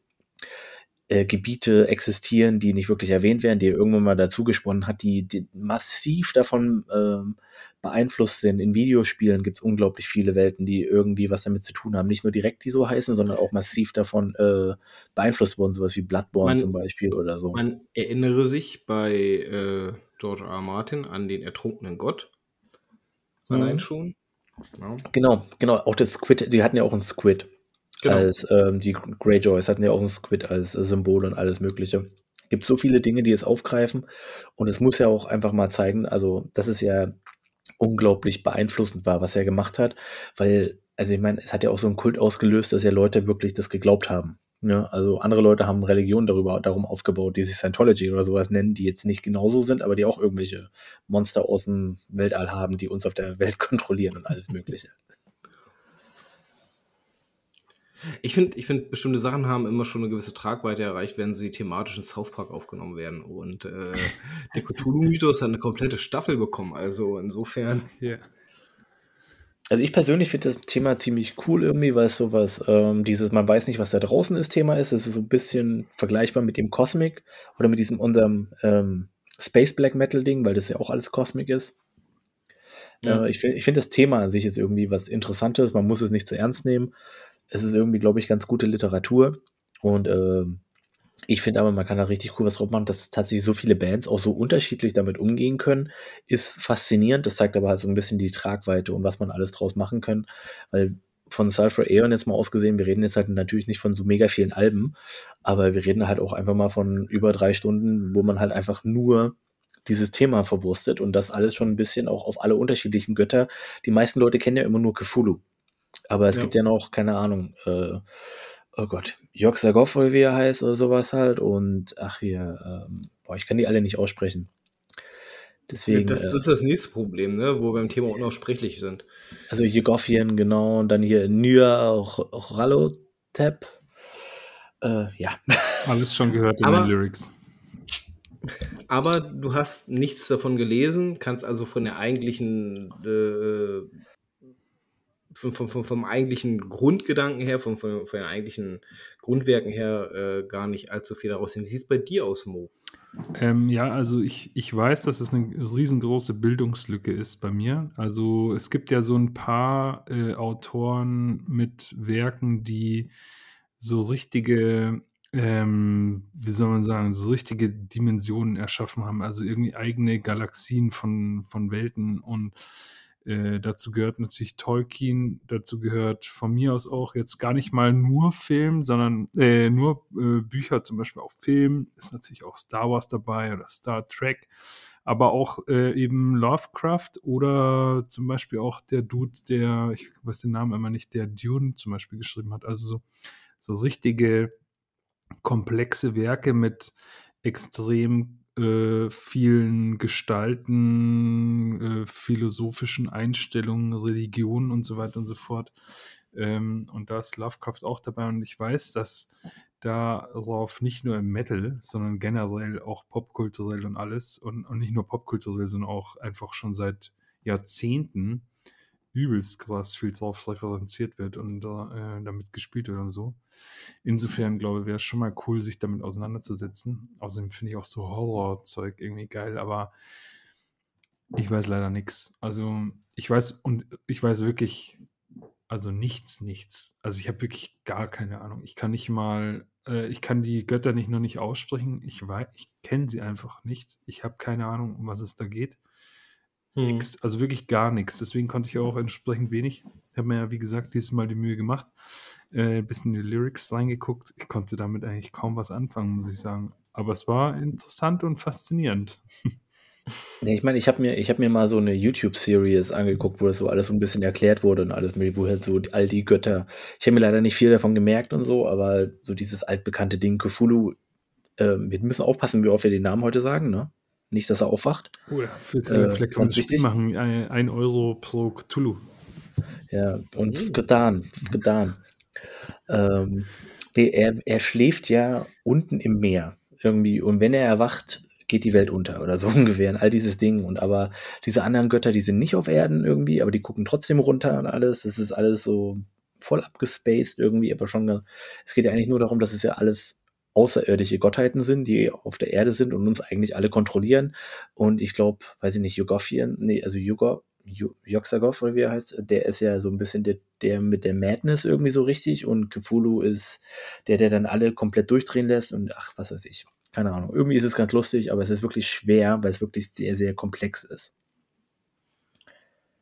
äh, Gebiete existieren, die nicht wirklich erwähnt werden, die er irgendwann mal dazu gesponnen hat, die, die massiv davon ähm, beeinflusst sind. In Videospielen gibt es unglaublich viele Welten, die irgendwie was damit zu tun haben. Nicht nur direkt, die so heißen, sondern auch massiv davon äh, beeinflusst wurden, sowas wie Bloodborne man, zum Beispiel oder so. Man erinnere sich bei äh, George R. R. Martin an den ertrunkenen Gott. Allein mhm. schon. Ja. Genau, genau. Auch das Squid, die hatten ja auch ein Squid. Genau. Als ähm, die Greyjoys hatten ja auch ein Squid als äh, Symbol und alles Mögliche. Gibt so viele Dinge, die es aufgreifen. Und es muss ja auch einfach mal zeigen, also, dass es ja unglaublich beeinflussend war, was er gemacht hat. Weil, also ich meine, es hat ja auch so einen Kult ausgelöst, dass ja Leute wirklich das geglaubt haben. Ne? also andere Leute haben Religionen darüber, darum aufgebaut, die sich Scientology oder sowas nennen, die jetzt nicht genauso sind, aber die auch irgendwelche Monster aus dem Weltall haben, die uns auf der Welt kontrollieren und alles Mögliche. Ich finde, ich find, bestimmte Sachen haben immer schon eine gewisse Tragweite erreicht, wenn sie thematisch in South Park aufgenommen werden. Und äh, der Cthulhu-Mythos hat eine komplette Staffel bekommen. Also insofern. Yeah. Also ich persönlich finde das Thema ziemlich cool irgendwie, weil es sowas, ähm, dieses, man weiß nicht, was da draußen ist, Thema ist. Es ist so ein bisschen vergleichbar mit dem Cosmic oder mit diesem unserem ähm, Space Black Metal Ding, weil das ja auch alles Cosmic ist. Ja. Äh, ich finde ich find das Thema an sich ist irgendwie was Interessantes, man muss es nicht zu ernst nehmen es ist irgendwie, glaube ich, ganz gute Literatur. Und äh, ich finde aber, man kann da richtig cool was drauf machen, dass tatsächlich so viele Bands auch so unterschiedlich damit umgehen können, ist faszinierend. Das zeigt aber halt so ein bisschen die Tragweite und was man alles draus machen kann. Weil von Sulfur Aeon jetzt mal ausgesehen, wir reden jetzt halt natürlich nicht von so mega vielen Alben, aber wir reden halt auch einfach mal von über drei Stunden, wo man halt einfach nur dieses Thema verwurstet und das alles schon ein bisschen auch auf alle unterschiedlichen Götter. Die meisten Leute kennen ja immer nur Cthulhu. Aber es ja. gibt ja noch, keine Ahnung, äh, oh Gott, Jörg Sagoff oder wie er heißt oder sowas halt. Und ach hier, ähm, boah, ich kann die alle nicht aussprechen. Deswegen, das, das, ist das nächste Problem, ne? wo wir beim Thema unaussprechlich sind. Also Jegoffien, genau, und dann hier Nya Rallotep. Äh, ja. Alles schon gehört in aber, den Lyrics. Aber du hast nichts davon gelesen, kannst also von der eigentlichen äh, vom, vom, vom, eigentlichen Grundgedanken her, vom, von, von den eigentlichen Grundwerken her äh, gar nicht allzu viel daraus sehen. Wie sieht es bei dir aus, Mo? Ähm, ja, also ich, ich weiß, dass es eine riesengroße Bildungslücke ist bei mir. Also es gibt ja so ein paar äh, Autoren mit Werken, die so richtige, ähm, wie soll man sagen, so richtige Dimensionen erschaffen haben, also irgendwie eigene Galaxien von, von Welten und äh, dazu gehört natürlich Tolkien, dazu gehört von mir aus auch jetzt gar nicht mal nur Film, sondern äh, nur äh, Bücher, zum Beispiel auch Film, ist natürlich auch Star Wars dabei oder Star Trek. aber auch äh, eben Lovecraft oder zum Beispiel auch der Dude, der, ich weiß den Namen immer nicht, der Dune zum Beispiel geschrieben hat. Also so, so richtige komplexe Werke mit extrem äh, vielen Gestalten, äh, philosophischen Einstellungen, Religionen und so weiter und so fort. Ähm, und da ist Lovecraft auch dabei und ich weiß, dass darauf nicht nur im Metal, sondern generell auch popkulturell und alles und, und nicht nur popkulturell, sondern auch einfach schon seit Jahrzehnten übelst krass viel drauf referenziert wird und äh, damit gespielt wird und so. Insofern glaube ich, wäre es schon mal cool, sich damit auseinanderzusetzen. Außerdem finde ich auch so Horrorzeug irgendwie geil, aber ich weiß leider nichts. Also ich weiß und ich weiß wirklich, also nichts, nichts. Also ich habe wirklich gar keine Ahnung. Ich kann nicht mal, äh, ich kann die Götter nicht nur nicht aussprechen. Ich weiß, ich kenne sie einfach nicht. Ich habe keine Ahnung, um was es da geht. Hm. Nix, also wirklich gar nichts. Deswegen konnte ich auch entsprechend wenig. Ich habe mir ja, wie gesagt, dieses Mal die Mühe gemacht, äh, ein bisschen in die Lyrics reingeguckt. Ich konnte damit eigentlich kaum was anfangen, muss ich sagen. Aber es war interessant und faszinierend. Nee, ich meine, ich habe mir, hab mir mal so eine YouTube-Series angeguckt, wo das so alles so ein bisschen erklärt wurde und alles, mit- wo halt so all die Götter. Ich habe mir leider nicht viel davon gemerkt und so, aber so dieses altbekannte Ding, Cthulhu, ähm, wir müssen aufpassen, wie oft wir den Namen heute sagen, ne? Nicht, dass er aufwacht. Oh ja, für, Äh, vielleicht kann man Spiel machen. Ein, ein Euro pro Cthulhu. Ja, und Mhm. Gedan, Gedan. Ähm, er, er schläft ja unten im Meer irgendwie und wenn er erwacht, geht die Welt unter oder so ungefähr und all dieses Ding und aber diese anderen Götter, die sind nicht auf Erden irgendwie, aber die gucken trotzdem runter und alles, das ist alles so voll abgespaced irgendwie, aber schon, es geht ja eigentlich nur darum, dass es ja alles außerirdische Gottheiten sind, die auf der Erde sind und uns eigentlich alle kontrollieren und ich glaube, weiß ich nicht, Jogofien, nee, also Jugor, Ju- Joxagov oder wie er heißt, der ist ja so ein bisschen der, der mit der Madness irgendwie so richtig und Cthulhu ist der, der dann alle komplett durchdrehen lässt und ach, was weiß ich. Keine Ahnung. Irgendwie ist es ganz lustig, aber es ist wirklich schwer, weil es wirklich sehr, sehr komplex ist.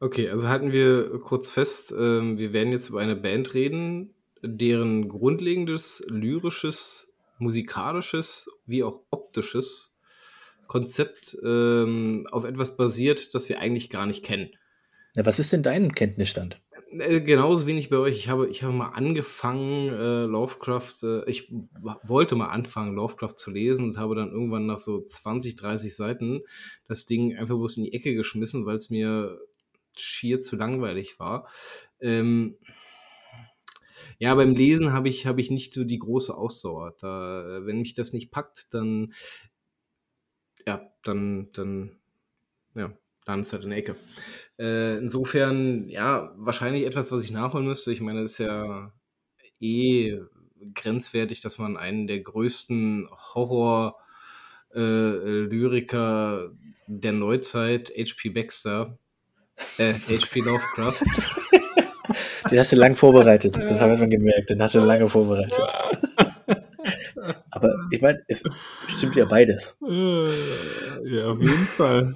Okay, also halten wir kurz fest, ähm, wir werden jetzt über eine Band reden, deren grundlegendes lyrisches, musikalisches wie auch optisches Konzept ähm, auf etwas basiert, das wir eigentlich gar nicht kennen. Na, was ist denn dein Kenntnisstand? Äh, Genauso wenig bei euch. Ich habe, ich habe mal angefangen, äh, Lovecraft, äh, ich wollte mal anfangen, Lovecraft zu lesen und habe dann irgendwann nach so 20, 30 Seiten das Ding einfach bloß in die Ecke geschmissen, weil es mir schier zu langweilig war. Ähm, ja, beim Lesen habe ich, habe ich nicht so die große Ausdauer. Da, äh, wenn mich das nicht packt, dann, ja, dann, dann, ja, dann ist halt in der Ecke. Äh, insofern, ja, wahrscheinlich etwas, was ich nachholen müsste. Ich meine, es ist ja eh grenzwertig, dass man einen der größten Horror-Lyriker der Neuzeit, H.P. Baxter, äh, H.P. Lovecraft, Den hast du lang vorbereitet. Das haben wir schon gemerkt. Den hast du lange vorbereitet. Aber ich meine, es stimmt ja beides. Äh, ja, auf jeden Fall.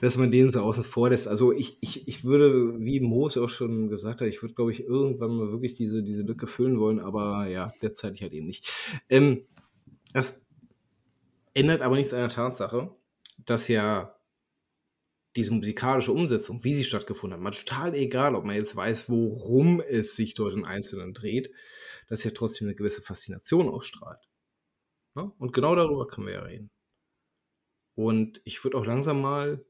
dass man den so außen vor lässt. Also ich, ich, ich würde, wie Moos auch schon gesagt hat, ich würde, glaube ich, irgendwann mal wirklich diese, diese Lücke füllen wollen, aber ja, derzeit halt eben nicht. Ähm, das ändert aber nichts an der Tatsache, dass ja diese musikalische Umsetzung, wie sie stattgefunden hat, mal total egal, ob man jetzt weiß, worum es sich dort im Einzelnen dreht, dass ja trotzdem eine gewisse Faszination ausstrahlt. Ja? Und genau darüber können wir ja reden. Und ich würde auch langsam mal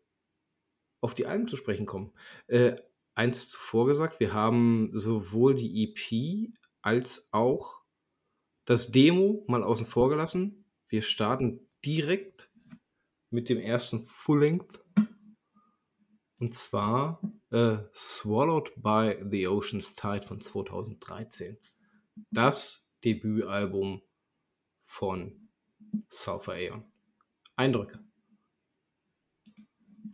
auf die Alben zu sprechen kommen. Äh, eins zuvor gesagt, wir haben sowohl die EP als auch das Demo mal außen vor gelassen. Wir starten direkt mit dem ersten Full Length. Und zwar äh, Swallowed by the Ocean's Tide von 2013. Das Debütalbum von Sulfur Aeon. Eindrücke.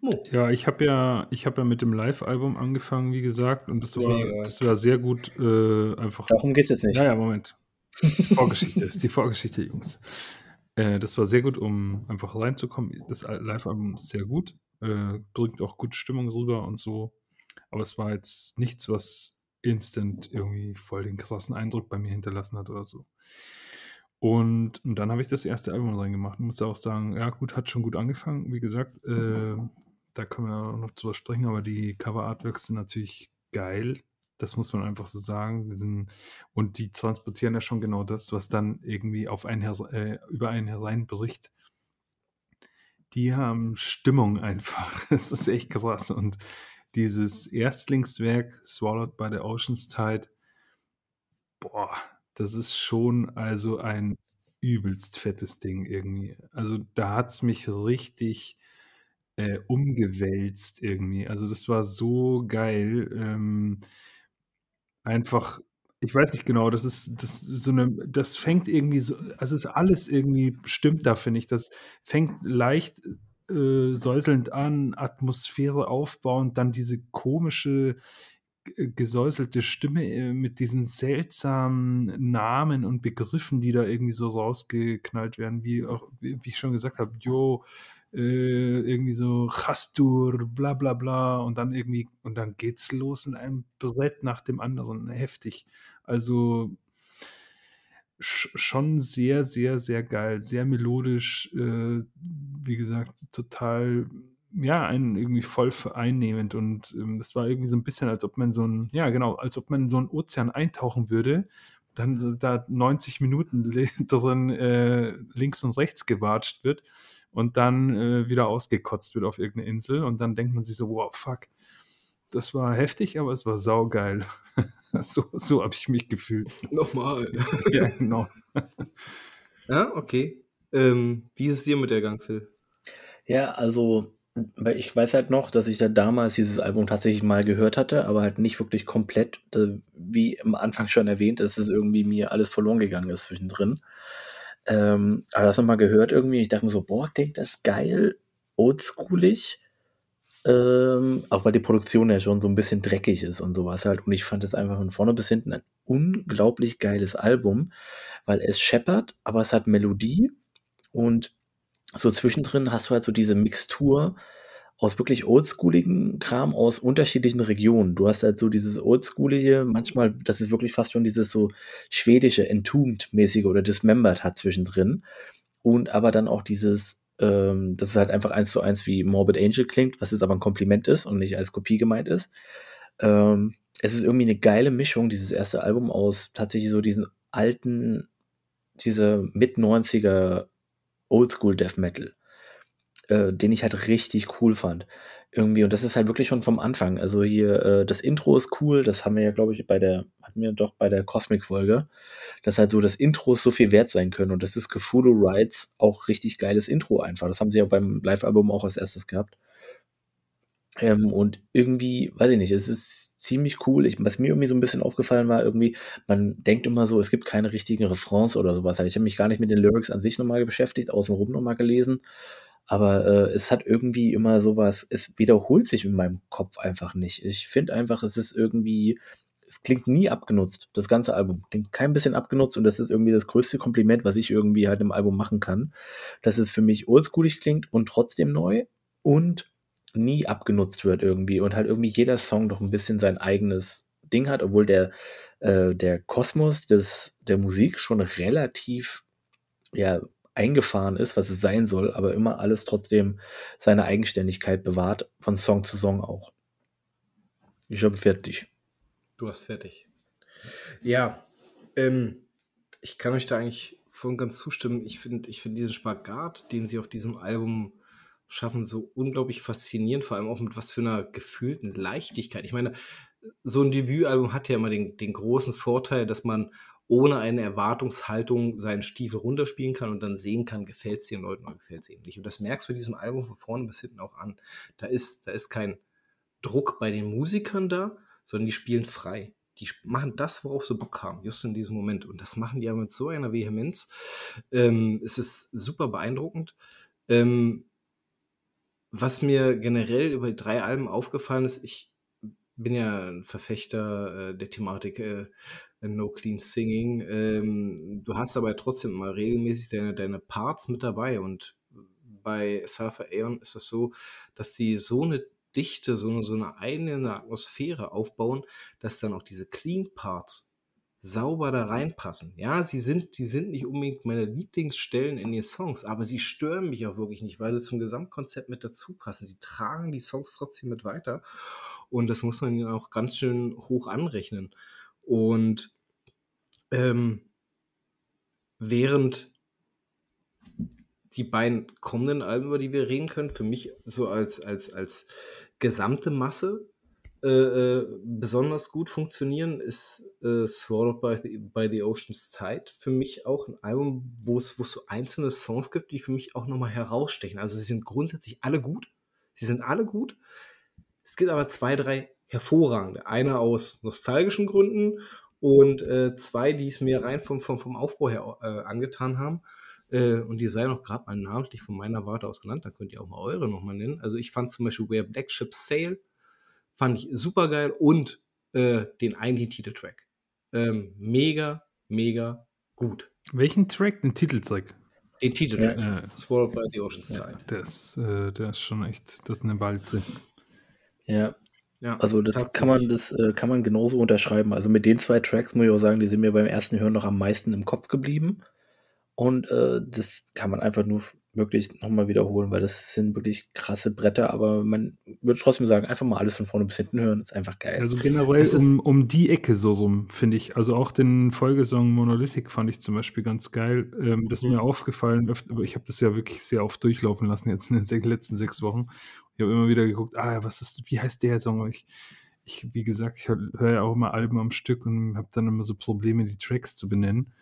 Mo. Ja, ich habe ja, ich habe ja mit dem Live-Album angefangen, wie gesagt, und das Ist war, das war sehr gut, äh, einfach. Darum geht es jetzt nicht. Ja, ja, Moment. Die Vorgeschichte ist die Vorgeschichte, Jungs. Äh, das war sehr gut, um einfach reinzukommen. Das Live-Album ist sehr gut, äh, bringt auch gute Stimmung rüber und so. Aber es war jetzt nichts, was instant irgendwie voll den krassen Eindruck bei mir hinterlassen hat oder so. Und, und dann habe ich das erste Album reingemacht und musste auch sagen, ja gut, hat schon gut angefangen. Wie gesagt, äh, da können wir auch noch drüber sprechen, aber die Cover-Artworks sind natürlich geil. Das muss man einfach so sagen. Die sind, und die transportieren ja schon genau das, was dann irgendwie auf einen äh, über einen hereinbricht. Die haben Stimmung einfach. Das ist echt krass. Und dieses Erstlingswerk, Swallowed by the Ocean's Tide, boah, das ist schon also ein übelst fettes Ding irgendwie. Also da hat es mich richtig äh, umgewälzt irgendwie. Also das war so geil. Ähm, einfach, ich weiß nicht genau, das ist, das so eine, das fängt irgendwie so, also ist alles irgendwie stimmt da, finde ich. Das fängt leicht äh, säuselnd an, Atmosphäre aufbauend, dann diese komische gesäuselte Stimme äh, mit diesen seltsamen Namen und Begriffen, die da irgendwie so rausgeknallt werden, wie auch, wie ich schon gesagt habe, Jo, äh, irgendwie so Chastur, bla bla bla und dann irgendwie, und dann geht's los mit einem Brett nach dem anderen. Heftig. Also schon sehr, sehr, sehr geil, sehr melodisch, äh, wie gesagt, total ja, einen irgendwie voll einnehmend und ähm, es war irgendwie so ein bisschen, als ob man so ein, ja genau, als ob man so einen Ozean eintauchen würde, dann da 90 Minuten drin äh, links und rechts gewatscht wird und dann äh, wieder ausgekotzt wird auf irgendeine Insel und dann denkt man sich so, wow, fuck, das war heftig, aber es war saugeil. so so habe ich mich gefühlt. Nochmal. ja, genau. ja, okay. Ähm, wie ist es dir mit der Gang, Phil? Ja, also weil ich weiß halt noch, dass ich da damals dieses Album tatsächlich mal gehört hatte, aber halt nicht wirklich komplett. Wie am Anfang schon erwähnt, dass es irgendwie mir alles verloren gegangen ist zwischendrin. Ähm, aber das nochmal gehört irgendwie. Ich dachte mir so, boah, klingt das geil, oldschoolig. Ähm, auch weil die Produktion ja schon so ein bisschen dreckig ist und sowas halt. Und ich fand es einfach von vorne bis hinten ein unglaublich geiles Album, weil es scheppert, aber es hat Melodie und so zwischendrin hast du halt so diese Mixtur aus wirklich oldschooligen Kram aus unterschiedlichen Regionen. Du hast halt so dieses oldschoolige, manchmal, das ist wirklich fast schon dieses so schwedische, entombed-mäßige oder dismembered hat zwischendrin. Und aber dann auch dieses, ähm, das ist halt einfach eins zu eins wie Morbid Angel klingt, was jetzt aber ein Kompliment ist und nicht als Kopie gemeint ist. Ähm, es ist irgendwie eine geile Mischung, dieses erste Album aus tatsächlich so diesen alten, diese Mit-90er Oldschool Death Metal, äh, den ich halt richtig cool fand. Irgendwie, und das ist halt wirklich schon vom Anfang. Also hier, äh, das Intro ist cool, das haben wir ja, glaube ich, bei der, hatten wir doch bei der Cosmic-Folge, dass halt so das Intro so viel wert sein können. Und das ist Cthulhu Rides auch richtig geiles Intro einfach. Das haben sie ja beim Live-Album auch als erstes gehabt. Ähm, und irgendwie, weiß ich nicht, es ist ziemlich cool. Ich, was mir irgendwie so ein bisschen aufgefallen war, irgendwie, man denkt immer so, es gibt keine richtigen Refrains oder sowas. Also ich habe mich gar nicht mit den Lyrics an sich nochmal beschäftigt, außenrum nochmal gelesen. Aber äh, es hat irgendwie immer sowas, es wiederholt sich in meinem Kopf einfach nicht. Ich finde einfach, es ist irgendwie, es klingt nie abgenutzt. Das ganze Album klingt kein bisschen abgenutzt und das ist irgendwie das größte Kompliment, was ich irgendwie halt im Album machen kann. Dass es für mich oldschoolig klingt und trotzdem neu und nie abgenutzt wird irgendwie und halt irgendwie jeder Song doch ein bisschen sein eigenes Ding hat, obwohl der, äh, der Kosmos des, der Musik schon relativ ja, eingefahren ist, was es sein soll, aber immer alles trotzdem seine Eigenständigkeit bewahrt, von Song zu Song auch. Ich habe fertig. Du hast fertig. Ja, ähm, ich kann euch da eigentlich voll ganz zustimmen. Ich finde ich find diesen Spagat, den sie auf diesem Album schaffen, so unglaublich faszinierend, vor allem auch mit was für einer gefühlten Leichtigkeit. Ich meine, so ein Debütalbum hat ja immer den, den großen Vorteil, dass man ohne eine Erwartungshaltung seinen Stiefel runterspielen kann und dann sehen kann, gefällt es den Leuten oder gefällt es eben nicht. Und das merkst du in diesem Album von vorne bis hinten auch an. Da ist, da ist kein Druck bei den Musikern da, sondern die spielen frei. Die machen das, worauf sie Bock haben, just in diesem Moment. Und das machen die ja mit so einer Vehemenz. Ähm, es ist super beeindruckend. Ähm, was mir generell über drei Alben aufgefallen ist, ich bin ja ein Verfechter äh, der Thematik äh, No Clean Singing. Ähm, du hast aber trotzdem immer regelmäßig deine, deine Parts mit dabei und bei Sulfur Aeon ist es so, dass sie so eine Dichte, so eine, so eine eigene Atmosphäre aufbauen, dass dann auch diese Clean Parts sauber da reinpassen. Ja, sie sind, die sind nicht unbedingt meine Lieblingsstellen in den Songs, aber sie stören mich auch wirklich nicht, weil sie zum Gesamtkonzept mit dazu passen. Sie tragen die Songs trotzdem mit weiter. Und das muss man ihnen auch ganz schön hoch anrechnen. Und ähm, während die beiden kommenden Alben, über die wir reden können, für mich so als, als, als gesamte Masse äh, äh, besonders gut funktionieren, ist äh, Swallowed by the, by the Ocean's Tide für mich auch ein Album, wo es, wo es so einzelne Songs gibt, die für mich auch nochmal herausstechen. Also sie sind grundsätzlich alle gut. Sie sind alle gut. Es gibt aber zwei, drei hervorragende. Einer aus nostalgischen Gründen und äh, zwei, die es mir rein vom, vom, vom Aufbau her äh, angetan haben. Äh, und die seien auch gerade mal namentlich von meiner Warte aus genannt. Da könnt ihr auch mal eure nochmal nennen. Also ich fand zum Beispiel Where Black Ships Sail Fand ich super geil und äh, den eigentlichen Titeltrack. Ähm, mega, mega gut. Welchen Track? Den Titeltrack? Den Titeltrack. Ja, äh, Swallowed by the Ocean Side. Ja, der, ist, äh, der ist schon echt, das ist eine Walze. Ja. Ja also das kann man, das äh, kann man genauso unterschreiben. Also mit den zwei Tracks muss ich auch sagen, die sind mir beim ersten Hören noch am meisten im Kopf geblieben. Und äh, das kann man einfach nur wirklich nochmal wiederholen, weil das sind wirklich krasse Bretter, aber man würde trotzdem sagen, einfach mal alles von vorne bis hinten hören, ist einfach geil. Also generell um, um die Ecke so rum, finde ich. Also auch den Folgesong Monolithic fand ich zum Beispiel ganz geil. Ähm, das ist mhm. mir aufgefallen, aber ich habe das ja wirklich sehr oft durchlaufen lassen jetzt in den letzten sechs Wochen. Ich habe immer wieder geguckt, ah, was ist, wie heißt der Song? Ich, ich wie gesagt, ich höre ja auch immer Alben am Stück und habe dann immer so Probleme, die Tracks zu benennen.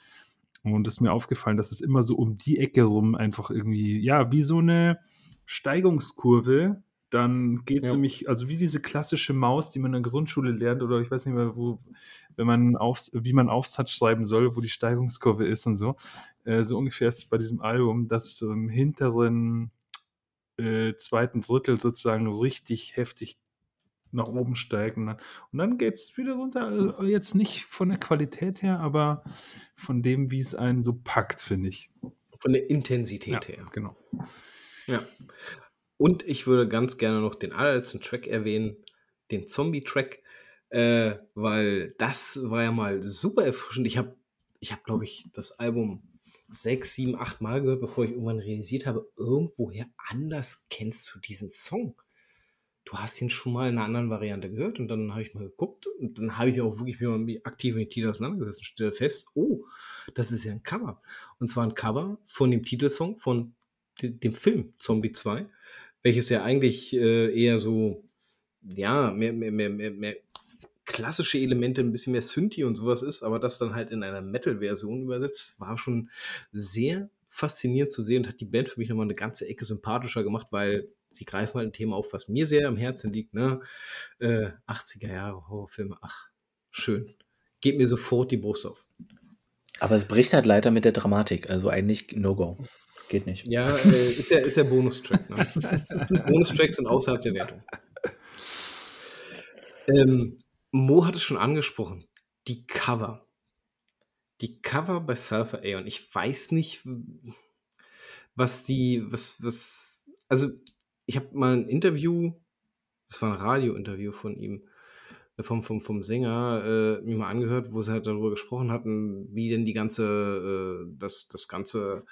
Und es ist mir aufgefallen, dass es immer so um die Ecke rum einfach irgendwie, ja, wie so eine Steigungskurve. Dann geht es ja. nämlich, also wie diese klassische Maus, die man in der Grundschule lernt, oder ich weiß nicht mehr, wo, wenn man aufs, wie man Aufsatz schreiben soll, wo die Steigungskurve ist und so. Äh, so ungefähr ist es bei diesem Album, dass es so im hinteren äh, zweiten Drittel sozusagen richtig heftig nach oben steigen. Und dann geht es wieder runter. Also jetzt nicht von der Qualität her, aber von dem, wie es einen so packt, finde ich. Von der Intensität ja, her. Genau. Ja. Und ich würde ganz gerne noch den allerletzten Track erwähnen, den Zombie-Track, äh, weil das war ja mal super erfrischend. Ich habe, ich hab, glaube ich, das Album sechs, sieben, acht Mal gehört, bevor ich irgendwann realisiert habe, irgendwoher anders kennst du diesen Song du hast ihn schon mal in einer anderen Variante gehört und dann habe ich mal geguckt und dann habe ich auch wirklich mal aktiv mit dem Titel auseinandergesetzt und stelle fest, oh, das ist ja ein Cover. Und zwar ein Cover von dem Titelsong von dem Film Zombie 2, welches ja eigentlich äh, eher so, ja, mehr, mehr, mehr, mehr, mehr klassische Elemente, ein bisschen mehr Synthi und sowas ist, aber das dann halt in einer Metal-Version übersetzt, war schon sehr faszinierend zu sehen und hat die Band für mich nochmal eine ganze Ecke sympathischer gemacht, weil sie greifen halt ein Thema auf, was mir sehr am Herzen liegt. Ne? Äh, 80er Jahre Horrorfilme, ach, schön. Geht mir sofort die Brust auf. Aber es bricht halt leider mit der Dramatik, also eigentlich No-Go. Geht nicht. Ja, äh, ist ja, ist ja Bonustrack. Ne? Bonustracks sind außerhalb der Wertung. Ähm, Mo hat es schon angesprochen. Die Cover. Die Cover bei Sulfur Aeon. Ich weiß nicht, was die, was, was, also ich habe mal ein Interview, das war ein Radiointerview von ihm, äh, vom, vom, vom Sänger, äh, mir mal angehört, wo sie halt darüber gesprochen hatten, wie denn die ganze, äh, das, das ganze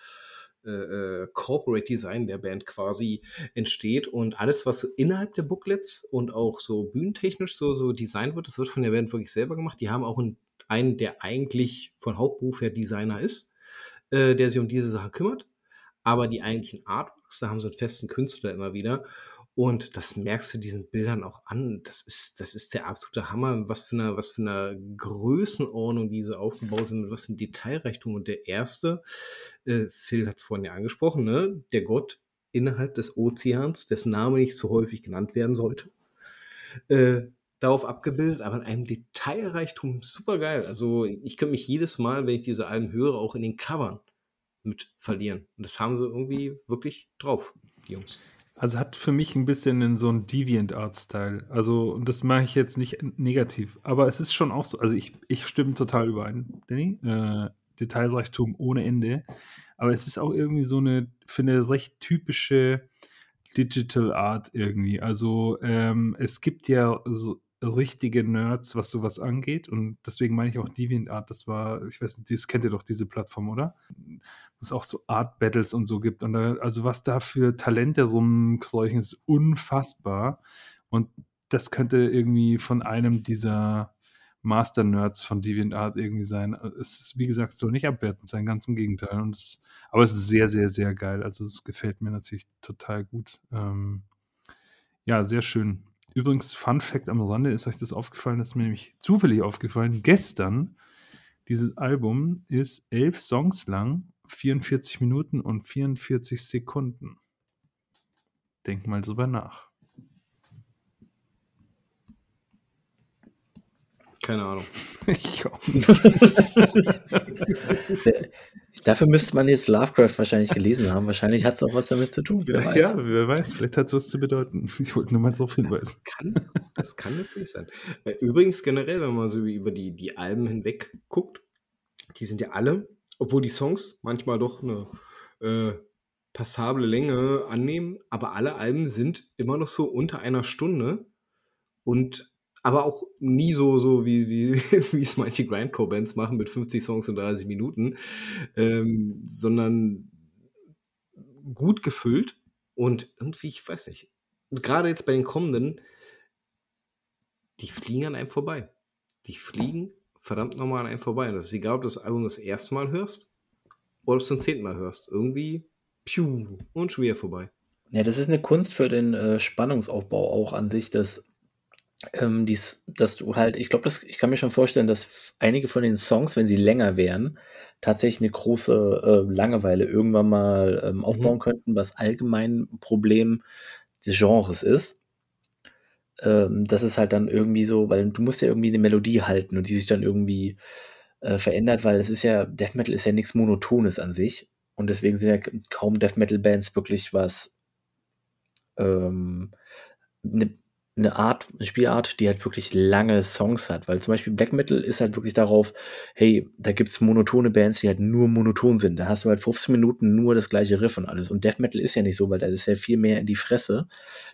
äh, äh, Corporate Design der Band quasi entsteht und alles, was so innerhalb der Booklets und auch so bühnentechnisch so, so designt wird, das wird von der Band wirklich selber gemacht. Die haben auch einen, einen der eigentlich von Hauptberuf her Designer ist, äh, der sich um diese Sache kümmert. Aber die eigentlichen Artworks, da haben sie einen festen Künstler immer wieder. Und das merkst du diesen Bildern auch an. Das ist, das ist der absolute Hammer, was für eine, was für eine Größenordnung diese aufgebaut sind, mit was für ein Detailreichtum. Und der erste, äh, Phil hat es vorhin ja angesprochen, ne? der Gott innerhalb des Ozeans, dessen Name nicht so häufig genannt werden sollte, äh, darauf abgebildet, aber in einem Detailreichtum super geil. Also ich könnte mich jedes Mal, wenn ich diese Alben höre, auch in den Covern mit verlieren. Und das haben sie irgendwie wirklich drauf, die Jungs. Also hat für mich ein bisschen so einen Deviant Art-Style. Also, und das mache ich jetzt nicht negativ, aber es ist schon auch so, also ich, ich stimme total überein, Danny. Äh, Detailreichtum ohne Ende. Aber es ist auch irgendwie so eine, finde recht typische Digital Art irgendwie. Also ähm, es gibt ja so, richtige Nerds, was sowas angeht. Und deswegen meine ich auch DeviantArt. Das war, ich weiß nicht, das kennt ihr doch, diese Plattform, oder? Wo es auch so Art-Battles und so gibt. Und da, also was da für Talente rumkreuchen, ist unfassbar. Und das könnte irgendwie von einem dieser Master-Nerds von DeviantArt irgendwie sein. Es ist, wie gesagt, soll nicht abwertend sein, ganz im Gegenteil. Und es, aber es ist sehr, sehr, sehr geil. Also es gefällt mir natürlich total gut. Ähm, ja, sehr schön. Übrigens, Fun Fact am Rande, ist euch das aufgefallen? Das ist mir nämlich zufällig aufgefallen. Gestern, dieses Album ist elf Songs lang, 44 Minuten und 44 Sekunden. Denk mal drüber nach. Keine Ahnung. Ich Dafür müsste man jetzt Lovecraft wahrscheinlich gelesen haben. Wahrscheinlich hat es auch was damit zu tun. Wer weiß. Ja, wer weiß. Vielleicht hat es was zu bedeuten. Ich wollte nur mal darauf hinweisen. Das kann, das kann natürlich sein. Äh, übrigens generell, wenn man so über die, die Alben hinweg guckt, die sind ja alle, obwohl die Songs manchmal doch eine äh, passable Länge annehmen, aber alle Alben sind immer noch so unter einer Stunde und aber auch nie so, so wie, wie, wie es manche Grindcore-Bands machen mit 50 Songs in 30 Minuten, ähm, sondern gut gefüllt und irgendwie, ich weiß nicht, gerade jetzt bei den kommenden, die fliegen an einem vorbei. Die fliegen verdammt nochmal an einem vorbei. Und das ist egal, ob du das Album das erste Mal hörst oder ob du es zum zehnten Mal hörst. Irgendwie, piu, und schon wieder vorbei. Ja, das ist eine Kunst für den äh, Spannungsaufbau auch an sich, dass ähm, dies, dass du halt, ich glaube, ich kann mir schon vorstellen, dass einige von den Songs, wenn sie länger wären, tatsächlich eine große äh, Langeweile irgendwann mal ähm, aufbauen mhm. könnten, was allgemein ein Problem des Genres ist. Ähm, das ist halt dann irgendwie so, weil du musst ja irgendwie eine Melodie halten und die sich dann irgendwie äh, verändert, weil es ist ja, Death Metal ist ja nichts Monotones an sich. Und deswegen sind ja kaum Death Metal Bands wirklich was ähm, eine eine Art, eine Spielart, die halt wirklich lange Songs hat, weil zum Beispiel Black Metal ist halt wirklich darauf, hey, da gibt's monotone Bands, die halt nur monoton sind. Da hast du halt 15 Minuten nur das gleiche Riff und alles. Und Death Metal ist ja nicht so, weil da ist ja viel mehr in die Fresse.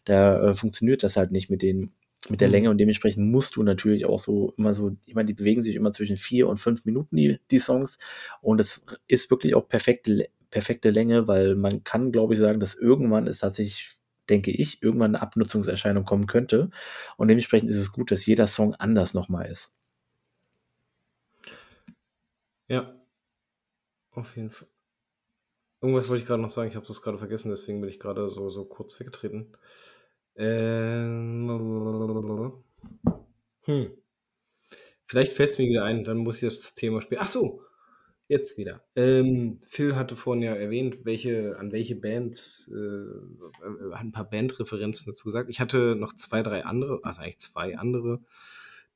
Da äh, funktioniert das halt nicht mit den mit der mhm. Länge und dementsprechend musst du natürlich auch so immer so, ich meine, die bewegen sich immer zwischen vier und fünf Minuten, die, die Songs. Und es ist wirklich auch perfekte, perfekte Länge, weil man kann, glaube ich, sagen, dass irgendwann es tatsächlich denke ich, irgendwann eine Abnutzungserscheinung kommen könnte. Und dementsprechend ist es gut, dass jeder Song anders nochmal ist. Ja, auf jeden Fall. Irgendwas wollte ich gerade noch sagen, ich habe es gerade vergessen, deswegen bin ich gerade so, so kurz weggetreten. Ähm, hm. Vielleicht fällt es mir wieder ein, dann muss ich das Thema spielen. Ach so, Jetzt wieder. Ähm, Phil hatte vorhin ja erwähnt, welche, an welche Bands, äh, äh, ein paar Bandreferenzen dazu gesagt. Ich hatte noch zwei, drei andere, also eigentlich zwei andere,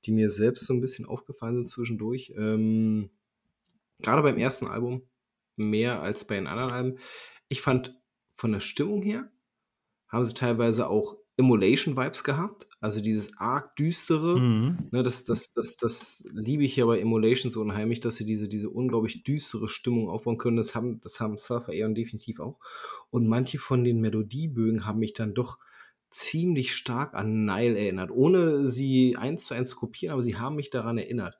die mir selbst so ein bisschen aufgefallen sind zwischendurch. Ähm, Gerade beim ersten Album mehr als bei den anderen Alben. Ich fand von der Stimmung her haben sie teilweise auch Emulation-Vibes gehabt. Also dieses arg düstere. Mhm. Ne, das, das, das, das liebe ich ja bei Emulation so unheimlich, dass sie diese, diese unglaublich düstere Stimmung aufbauen können. Das haben, das haben Surfer Aeon definitiv auch. Und manche von den Melodiebögen haben mich dann doch ziemlich stark an Nile erinnert. Ohne sie eins zu eins zu kopieren, aber sie haben mich daran erinnert.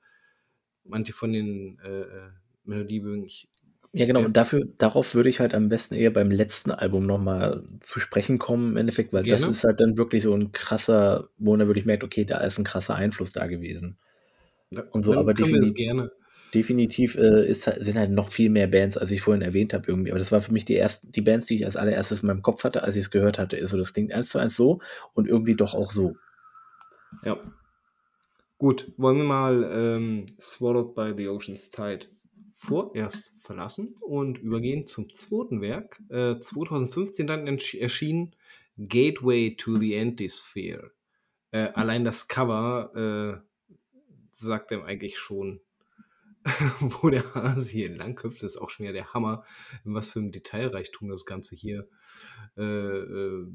Manche von den äh, äh Melodiebögen, ich ja, genau. Und dafür, darauf würde ich halt am besten eher beim letzten Album nochmal zu sprechen kommen, im Endeffekt, weil das ist halt dann wirklich so ein krasser, wo man wirklich merkt, okay, da ist ein krasser Einfluss da gewesen. Ja, Und so, aber definitiv, gerne. definitiv äh, ist, sind halt noch viel mehr Bands, als ich vorhin erwähnt habe, irgendwie. Aber das war für mich die ersten, die Bands, die ich als allererstes in meinem Kopf hatte, als ich es gehört hatte. Ist so, das klingt eins zu eins so und irgendwie doch auch so. Ja. Gut, wollen wir mal ähm, Swallowed by the Ocean's Tide vorerst verlassen und übergehen zum zweiten Werk. Äh, 2015 dann erschien Gateway to the Antisphere. Äh, allein das Cover äh, sagt dem eigentlich schon, wo der Hase hier langköpft. Das ist auch schon wieder der Hammer, in was für ein Detailreichtum das Ganze hier äh, äh,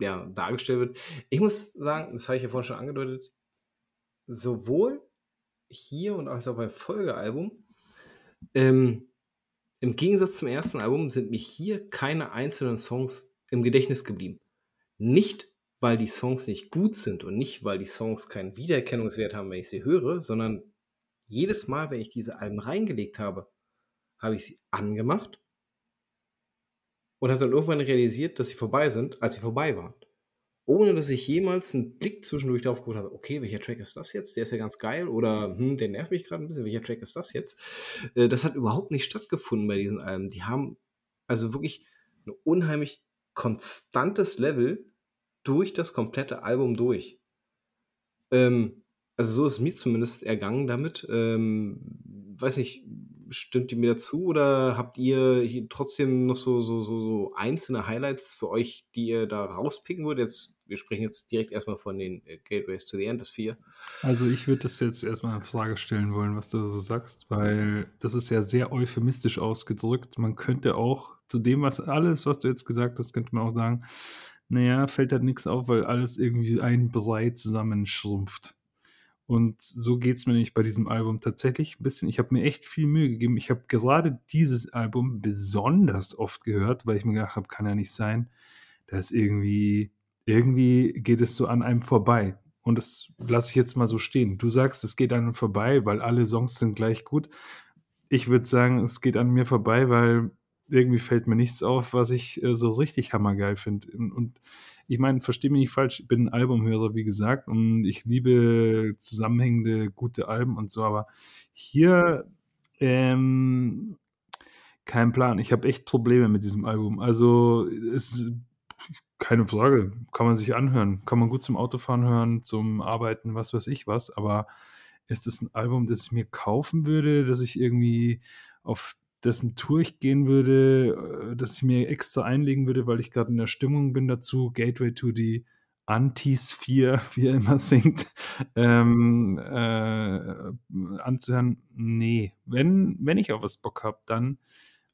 ja, dargestellt wird. Ich muss sagen, das habe ich ja vorhin schon angedeutet, sowohl hier und als auch beim Folgealbum ähm, Im Gegensatz zum ersten Album sind mir hier keine einzelnen Songs im Gedächtnis geblieben. Nicht, weil die Songs nicht gut sind und nicht, weil die Songs keinen Wiedererkennungswert haben, wenn ich sie höre, sondern jedes Mal, wenn ich diese Alben reingelegt habe, habe ich sie angemacht und habe dann irgendwann realisiert, dass sie vorbei sind, als sie vorbei waren. Ohne dass ich jemals einen Blick zwischendurch darauf geholt habe, okay, welcher Track ist das jetzt? Der ist ja ganz geil oder hm, der nervt mich gerade ein bisschen, welcher Track ist das jetzt? Äh, das hat überhaupt nicht stattgefunden bei diesen Alben. Die haben also wirklich ein unheimlich konstantes Level durch das komplette Album durch. Ähm, also so ist es mir zumindest ergangen damit. Ähm, weiß nicht, stimmt ihr mir dazu oder habt ihr trotzdem noch so, so, so, so einzelne Highlights für euch, die ihr da rauspicken würdet? Jetzt, wir sprechen jetzt direkt erstmal von den äh, Gateways to the End des vier. Also ich würde das jetzt erstmal eine Frage stellen wollen, was du so sagst, weil das ist ja sehr euphemistisch ausgedrückt. Man könnte auch zu dem, was alles, was du jetzt gesagt hast, könnte man auch sagen, naja, fällt halt nichts auf, weil alles irgendwie ein Brei zusammenschrumpft. Und so geht es mir nämlich bei diesem Album tatsächlich ein bisschen. Ich habe mir echt viel Mühe gegeben. Ich habe gerade dieses Album besonders oft gehört, weil ich mir gedacht habe, kann ja nicht sein, dass irgendwie, irgendwie geht es so an einem vorbei. Und das lasse ich jetzt mal so stehen. Du sagst, es geht an einem vorbei, weil alle Songs sind gleich gut. Ich würde sagen, es geht an mir vorbei, weil irgendwie fällt mir nichts auf, was ich äh, so richtig hammergeil finde. Und, ich meine, verstehe mich nicht falsch, ich bin ein Albumhörer, wie gesagt, und ich liebe zusammenhängende, gute Alben und so, aber hier ähm, kein Plan. Ich habe echt Probleme mit diesem Album. Also es keine Frage, kann man sich anhören, kann man gut zum Autofahren hören, zum Arbeiten, was weiß ich was, aber ist es ein Album, das ich mir kaufen würde, dass ich irgendwie auf dessen Tour ich gehen würde, äh, dass ich mir extra einlegen würde, weil ich gerade in der Stimmung bin dazu, Gateway to the Antis 4, wie er immer singt, ähm, äh, anzuhören. Nee, wenn, wenn ich auf was Bock habe, dann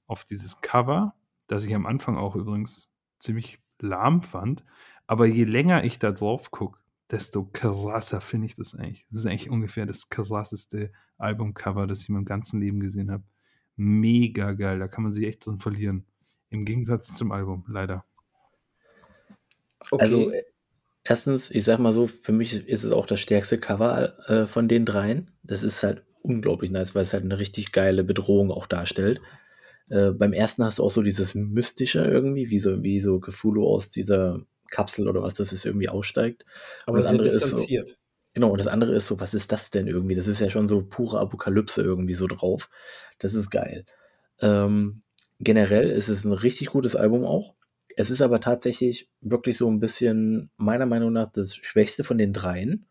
auf dieses Cover, das ich am Anfang auch übrigens ziemlich lahm fand. Aber je länger ich da drauf gucke, desto krasser finde ich das eigentlich. Das ist eigentlich ungefähr das krasseste Albumcover, das ich in meinem ganzen Leben gesehen habe mega geil. Da kann man sich echt drin verlieren. Im Gegensatz zum Album, leider. Okay. Also, erstens, ich sag mal so, für mich ist es auch das stärkste Cover äh, von den dreien. Das ist halt unglaublich nice, weil es halt eine richtig geile Bedrohung auch darstellt. Äh, beim ersten hast du auch so dieses Mystische irgendwie, wie so, wie so Gefühle aus dieser Kapsel oder was das ist, irgendwie aussteigt. Aber das andere ist so, Genau, und das andere ist so, was ist das denn irgendwie? Das ist ja schon so pure Apokalypse irgendwie so drauf. Das ist geil. Ähm, generell ist es ein richtig gutes Album auch. Es ist aber tatsächlich wirklich so ein bisschen, meiner Meinung nach, das Schwächste von den dreien.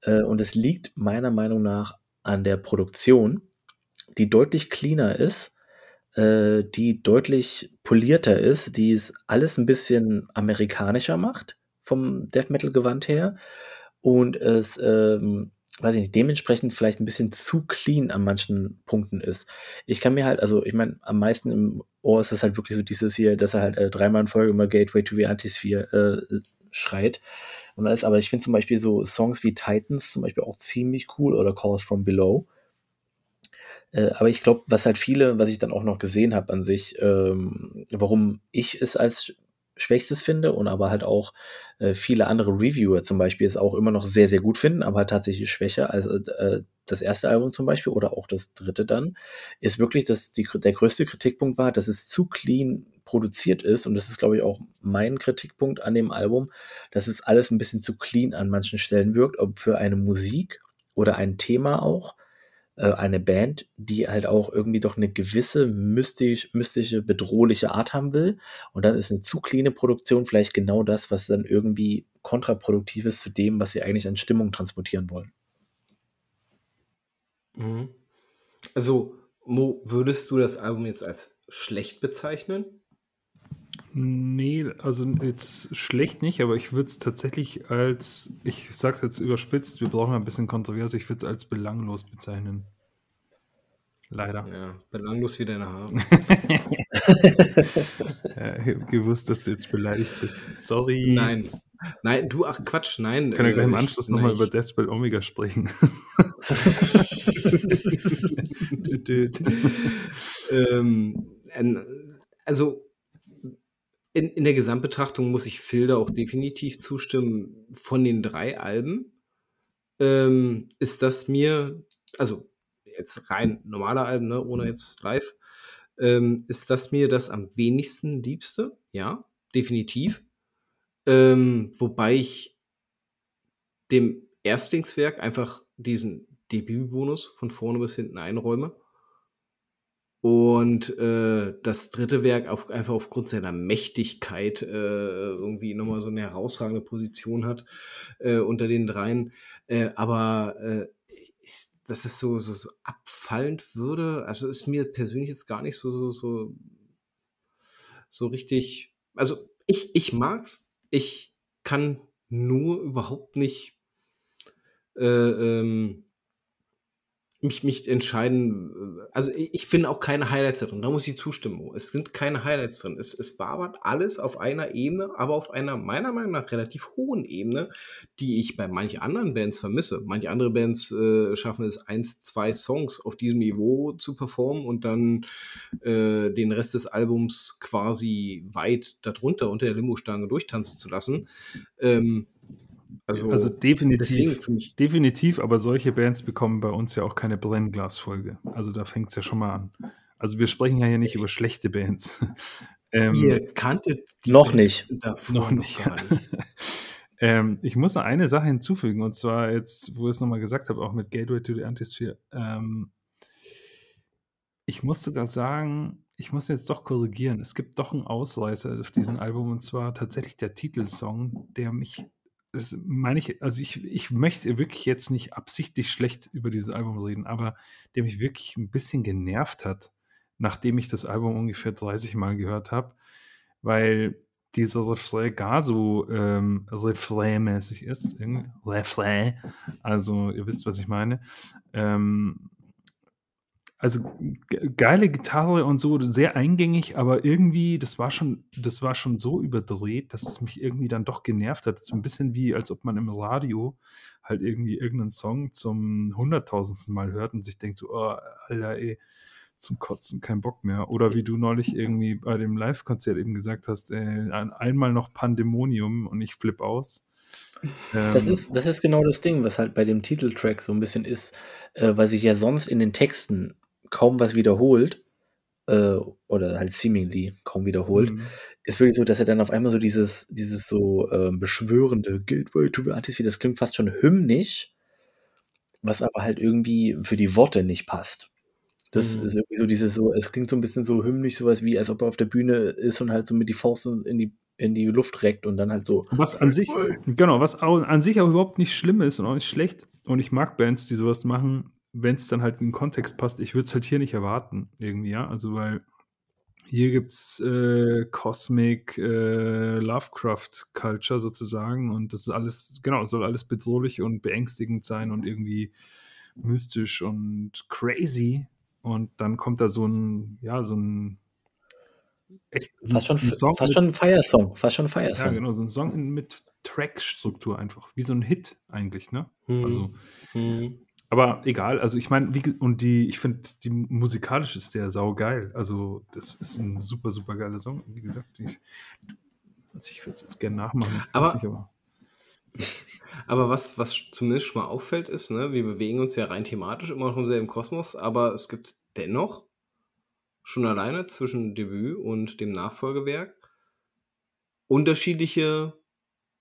Äh, und es liegt meiner Meinung nach an der Produktion, die deutlich cleaner ist, äh, die deutlich polierter ist, die es alles ein bisschen amerikanischer macht, vom Death Metal-Gewand her und es, ähm, weiß ich nicht, dementsprechend vielleicht ein bisschen zu clean an manchen Punkten ist. Ich kann mir halt, also ich meine, am meisten im Ohr ist es halt wirklich so dieses hier, dass er halt äh, dreimal in Folge immer Gateway to the Antisphere äh, schreit. Und alles, aber ich finde zum Beispiel so Songs wie Titans zum Beispiel auch ziemlich cool oder Calls from Below. Äh, aber ich glaube, was halt viele, was ich dann auch noch gesehen habe an sich, ähm, warum ich es als Schwächstes finde und aber halt auch äh, viele andere Reviewer zum Beispiel es auch immer noch sehr, sehr gut finden, aber halt tatsächlich schwächer als äh, das erste Album zum Beispiel oder auch das dritte dann, ist wirklich, dass die, der größte Kritikpunkt war, dass es zu clean produziert ist und das ist, glaube ich, auch mein Kritikpunkt an dem Album, dass es alles ein bisschen zu clean an manchen Stellen wirkt, ob für eine Musik oder ein Thema auch äh, eine Band, die halt auch irgendwie doch eine gewisse mystisch, mystische, bedrohliche Art haben will. Und dann ist eine zu cleane Produktion vielleicht genau das, was dann irgendwie kontraproduktiv ist zu dem, was sie eigentlich an Stimmung transportieren wollen. Mhm. Also, Mo, würdest du das Album jetzt als schlecht bezeichnen? Nee, also jetzt schlecht nicht, aber ich würde es tatsächlich als, ich sag's jetzt überspitzt, wir brauchen ein bisschen kontrovers, ich würde es als belanglos bezeichnen. Leider. Ja, belanglos wie deine Haare. ja, ich habe gewusst, dass du jetzt beleidigt bist. Sorry. Nein. Nein, du, ach Quatsch, nein. Können wir gleich im Anschluss nochmal über Deathspell Omega sprechen. ähm, also, in, in der Gesamtbetrachtung muss ich Filder auch definitiv zustimmen. Von den drei Alben ähm, ist das mir, also jetzt rein normale Alben, ne, ohne jetzt live, ähm, ist das mir das am wenigsten liebste. Ja, definitiv. Ähm, wobei ich dem Erstlingswerk einfach diesen Debütbonus von vorne bis hinten einräume. Und äh, das dritte Werk auf, einfach aufgrund seiner Mächtigkeit äh, irgendwie nochmal so eine herausragende Position hat äh, unter den dreien. Äh, aber äh, ich, dass es so, so, so abfallend würde, also ist mir persönlich jetzt gar nicht so, so, so, so richtig. Also ich, ich mag's. Ich kann nur überhaupt nicht äh, ähm, mich, mich entscheiden. Äh, also ich finde auch keine Highlights drin. Da muss ich zustimmen. Es sind keine Highlights drin. Es, es wabert alles auf einer Ebene, aber auf einer meiner Meinung nach relativ hohen Ebene, die ich bei manchen anderen Bands vermisse. Manche andere Bands äh, schaffen es, eins, zwei Songs auf diesem Niveau zu performen und dann äh, den Rest des Albums quasi weit darunter unter der Limo-Stange durchtanzen zu lassen. Ähm, also, also definitiv, definitiv, aber solche Bands bekommen bei uns ja auch keine Brennglasfolge. Also da fängt es ja schon mal an. Also wir sprechen ja hier nicht über schlechte Bands. ähm, Ihr kanntet noch Band nicht. Noch nicht. Ja. ähm, ich muss noch eine Sache hinzufügen, und zwar jetzt, wo ich es nochmal gesagt habe, auch mit Gateway to the Antisphere. Ähm, ich muss sogar sagen, ich muss jetzt doch korrigieren. Es gibt doch einen Ausreißer auf diesem Album, und zwar tatsächlich der Titelsong, der mich das meine ich, also ich, ich möchte wirklich jetzt nicht absichtlich schlecht über dieses Album reden, aber der mich wirklich ein bisschen genervt hat, nachdem ich das Album ungefähr 30 Mal gehört habe, weil dieser Refrain gar so ähm, Refrain-mäßig ist. Refrain, also ihr wisst, was ich meine. Ähm, also geile Gitarre und so, sehr eingängig, aber irgendwie, das war schon, das war schon so überdreht, dass es mich irgendwie dann doch genervt hat. So ein bisschen wie, als ob man im Radio halt irgendwie irgendeinen Song zum hunderttausendsten Mal hört und sich denkt so, oh, Alter, ey, zum Kotzen, kein Bock mehr. Oder wie du neulich irgendwie bei dem Live-Konzert eben gesagt hast, ey, einmal noch Pandemonium und ich flipp aus. Das ähm, ist, das ist genau das Ding, was halt bei dem Titeltrack so ein bisschen ist, äh, weil sich ja sonst in den Texten kaum was wiederholt, äh, oder halt seemingly kaum wiederholt, mhm. ist wirklich so, dass er dann auf einmal so dieses, dieses so äh, beschwörende Gateway to the Artist, wie das klingt fast schon hymnisch, was aber halt irgendwie für die Worte nicht passt. Das mhm. ist irgendwie so dieses so, es klingt so ein bisschen so hymnisch, sowas wie, als ob er auf der Bühne ist und halt so mit die Faust in die, in die Luft reckt und dann halt so. Was an sich, genau, was auch, an sich auch überhaupt nicht schlimm ist und auch nicht schlecht. Und ich mag Bands, die sowas machen, wenn es dann halt in den Kontext passt, ich würde es halt hier nicht erwarten, irgendwie, ja. Also, weil hier gibt es äh, Cosmic äh, Lovecraft Culture sozusagen und das ist alles, genau, soll alles bedrohlich und beängstigend sein und irgendwie mystisch und crazy. Und dann kommt da so ein, ja, so ein echt fast schon, ein Song fast schon ein Feiersong, fast schon ein Feiersong. Ja, genau, so ein Song mit Track-Struktur einfach, wie so ein Hit eigentlich, ne? Mhm. Also mhm. Aber egal, also ich meine, und die, ich finde, die musikalisch ist der sau geil. Also, das ist ein super, super geiler Song. Wie gesagt, ich, also ich würde es jetzt gerne nachmachen. Aber, nicht, aber, aber, was, was zumindest schon mal auffällt, ist, ne, wir bewegen uns ja rein thematisch immer noch im selben Kosmos, aber es gibt dennoch schon alleine zwischen Debüt und dem Nachfolgewerk unterschiedliche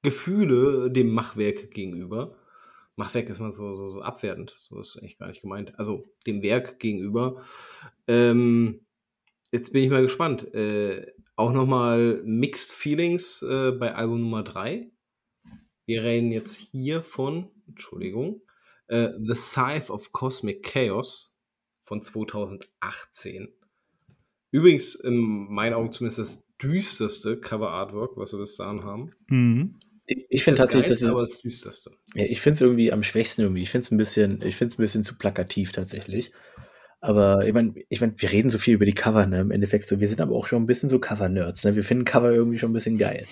Gefühle dem Machwerk gegenüber. Machwerk ist mal so, so, so abwertend. So ist eigentlich gar nicht gemeint. Also dem Werk gegenüber. Ähm, jetzt bin ich mal gespannt. Äh, auch nochmal Mixed Feelings äh, bei Album Nummer 3. Wir reden jetzt hier von, Entschuldigung, äh, The Scythe of Cosmic Chaos von 2018. Übrigens, in meinen Augen zumindest das düsterste Cover Artwork, was wir bis dahin haben. Mhm. Ich, ich finde tatsächlich, das ist aber das Düsterste. Ja, ich finde es irgendwie am schwächsten irgendwie. Ich finde es ein bisschen, ich finde es ein bisschen zu plakativ tatsächlich. Aber ich meine, ich mein, wir reden so viel über die Cover, ne? Im Endeffekt so, wir sind aber auch schon ein bisschen so Cover-Nerds, ne? Wir finden Cover irgendwie schon ein bisschen geil.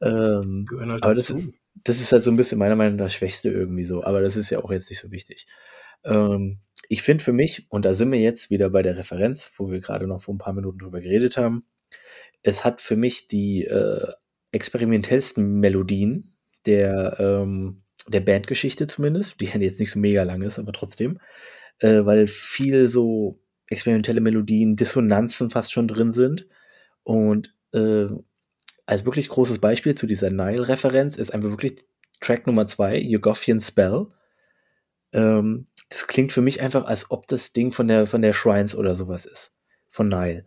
Ähm, halt aber das, das, ist halt so ein bisschen meiner Meinung nach das Schwächste irgendwie so. Aber das ist ja auch jetzt nicht so wichtig. Ähm, ich finde für mich, und da sind wir jetzt wieder bei der Referenz, wo wir gerade noch vor ein paar Minuten drüber geredet haben, es hat für mich die äh, experimentellsten Melodien der, ähm, der Bandgeschichte zumindest, die jetzt nicht so mega lang ist, aber trotzdem, äh, weil viel so experimentelle Melodien, Dissonanzen fast schon drin sind. Und äh, als wirklich großes Beispiel zu dieser Nile-Referenz ist einfach wirklich Track Nummer zwei, Yugothian Spell. Ähm, das klingt für mich einfach, als ob das Ding von der, von der Shrines oder sowas ist. Von Nile.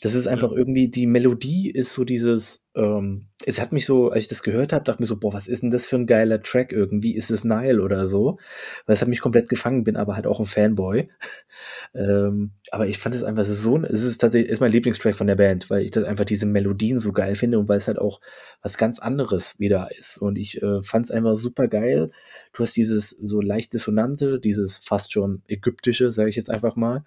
Das ist einfach ja. irgendwie, die Melodie ist so dieses, ähm, es hat mich so, als ich das gehört habe, dachte mir so, boah, was ist denn das für ein geiler Track irgendwie? Ist es Nile oder so? Weil es hat mich komplett gefangen, bin aber halt auch ein Fanboy. ähm, aber ich fand es einfach so, es ist tatsächlich, ist mein Lieblingstrack von der Band, weil ich das einfach diese Melodien so geil finde und weil es halt auch was ganz anderes wieder ist. Und ich äh, fand es einfach super geil. Du hast dieses so leicht dissonante, dieses fast schon ägyptische, sage ich jetzt einfach mal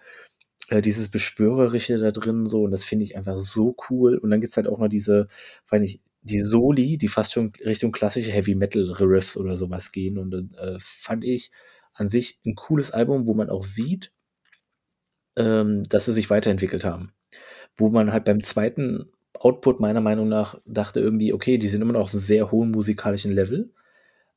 äh, dieses Beschwörerische da drin so und das finde ich einfach so cool. Und dann gibt es halt auch noch diese, weiß ich, die Soli, die fast schon Richtung klassische Heavy Metal Riffs oder sowas gehen. Und äh, fand ich an sich ein cooles Album, wo man auch sieht, ähm, dass sie sich weiterentwickelt haben. Wo man halt beim zweiten Output meiner Meinung nach dachte irgendwie, okay, die sind immer noch auf einem sehr hohen musikalischen Level,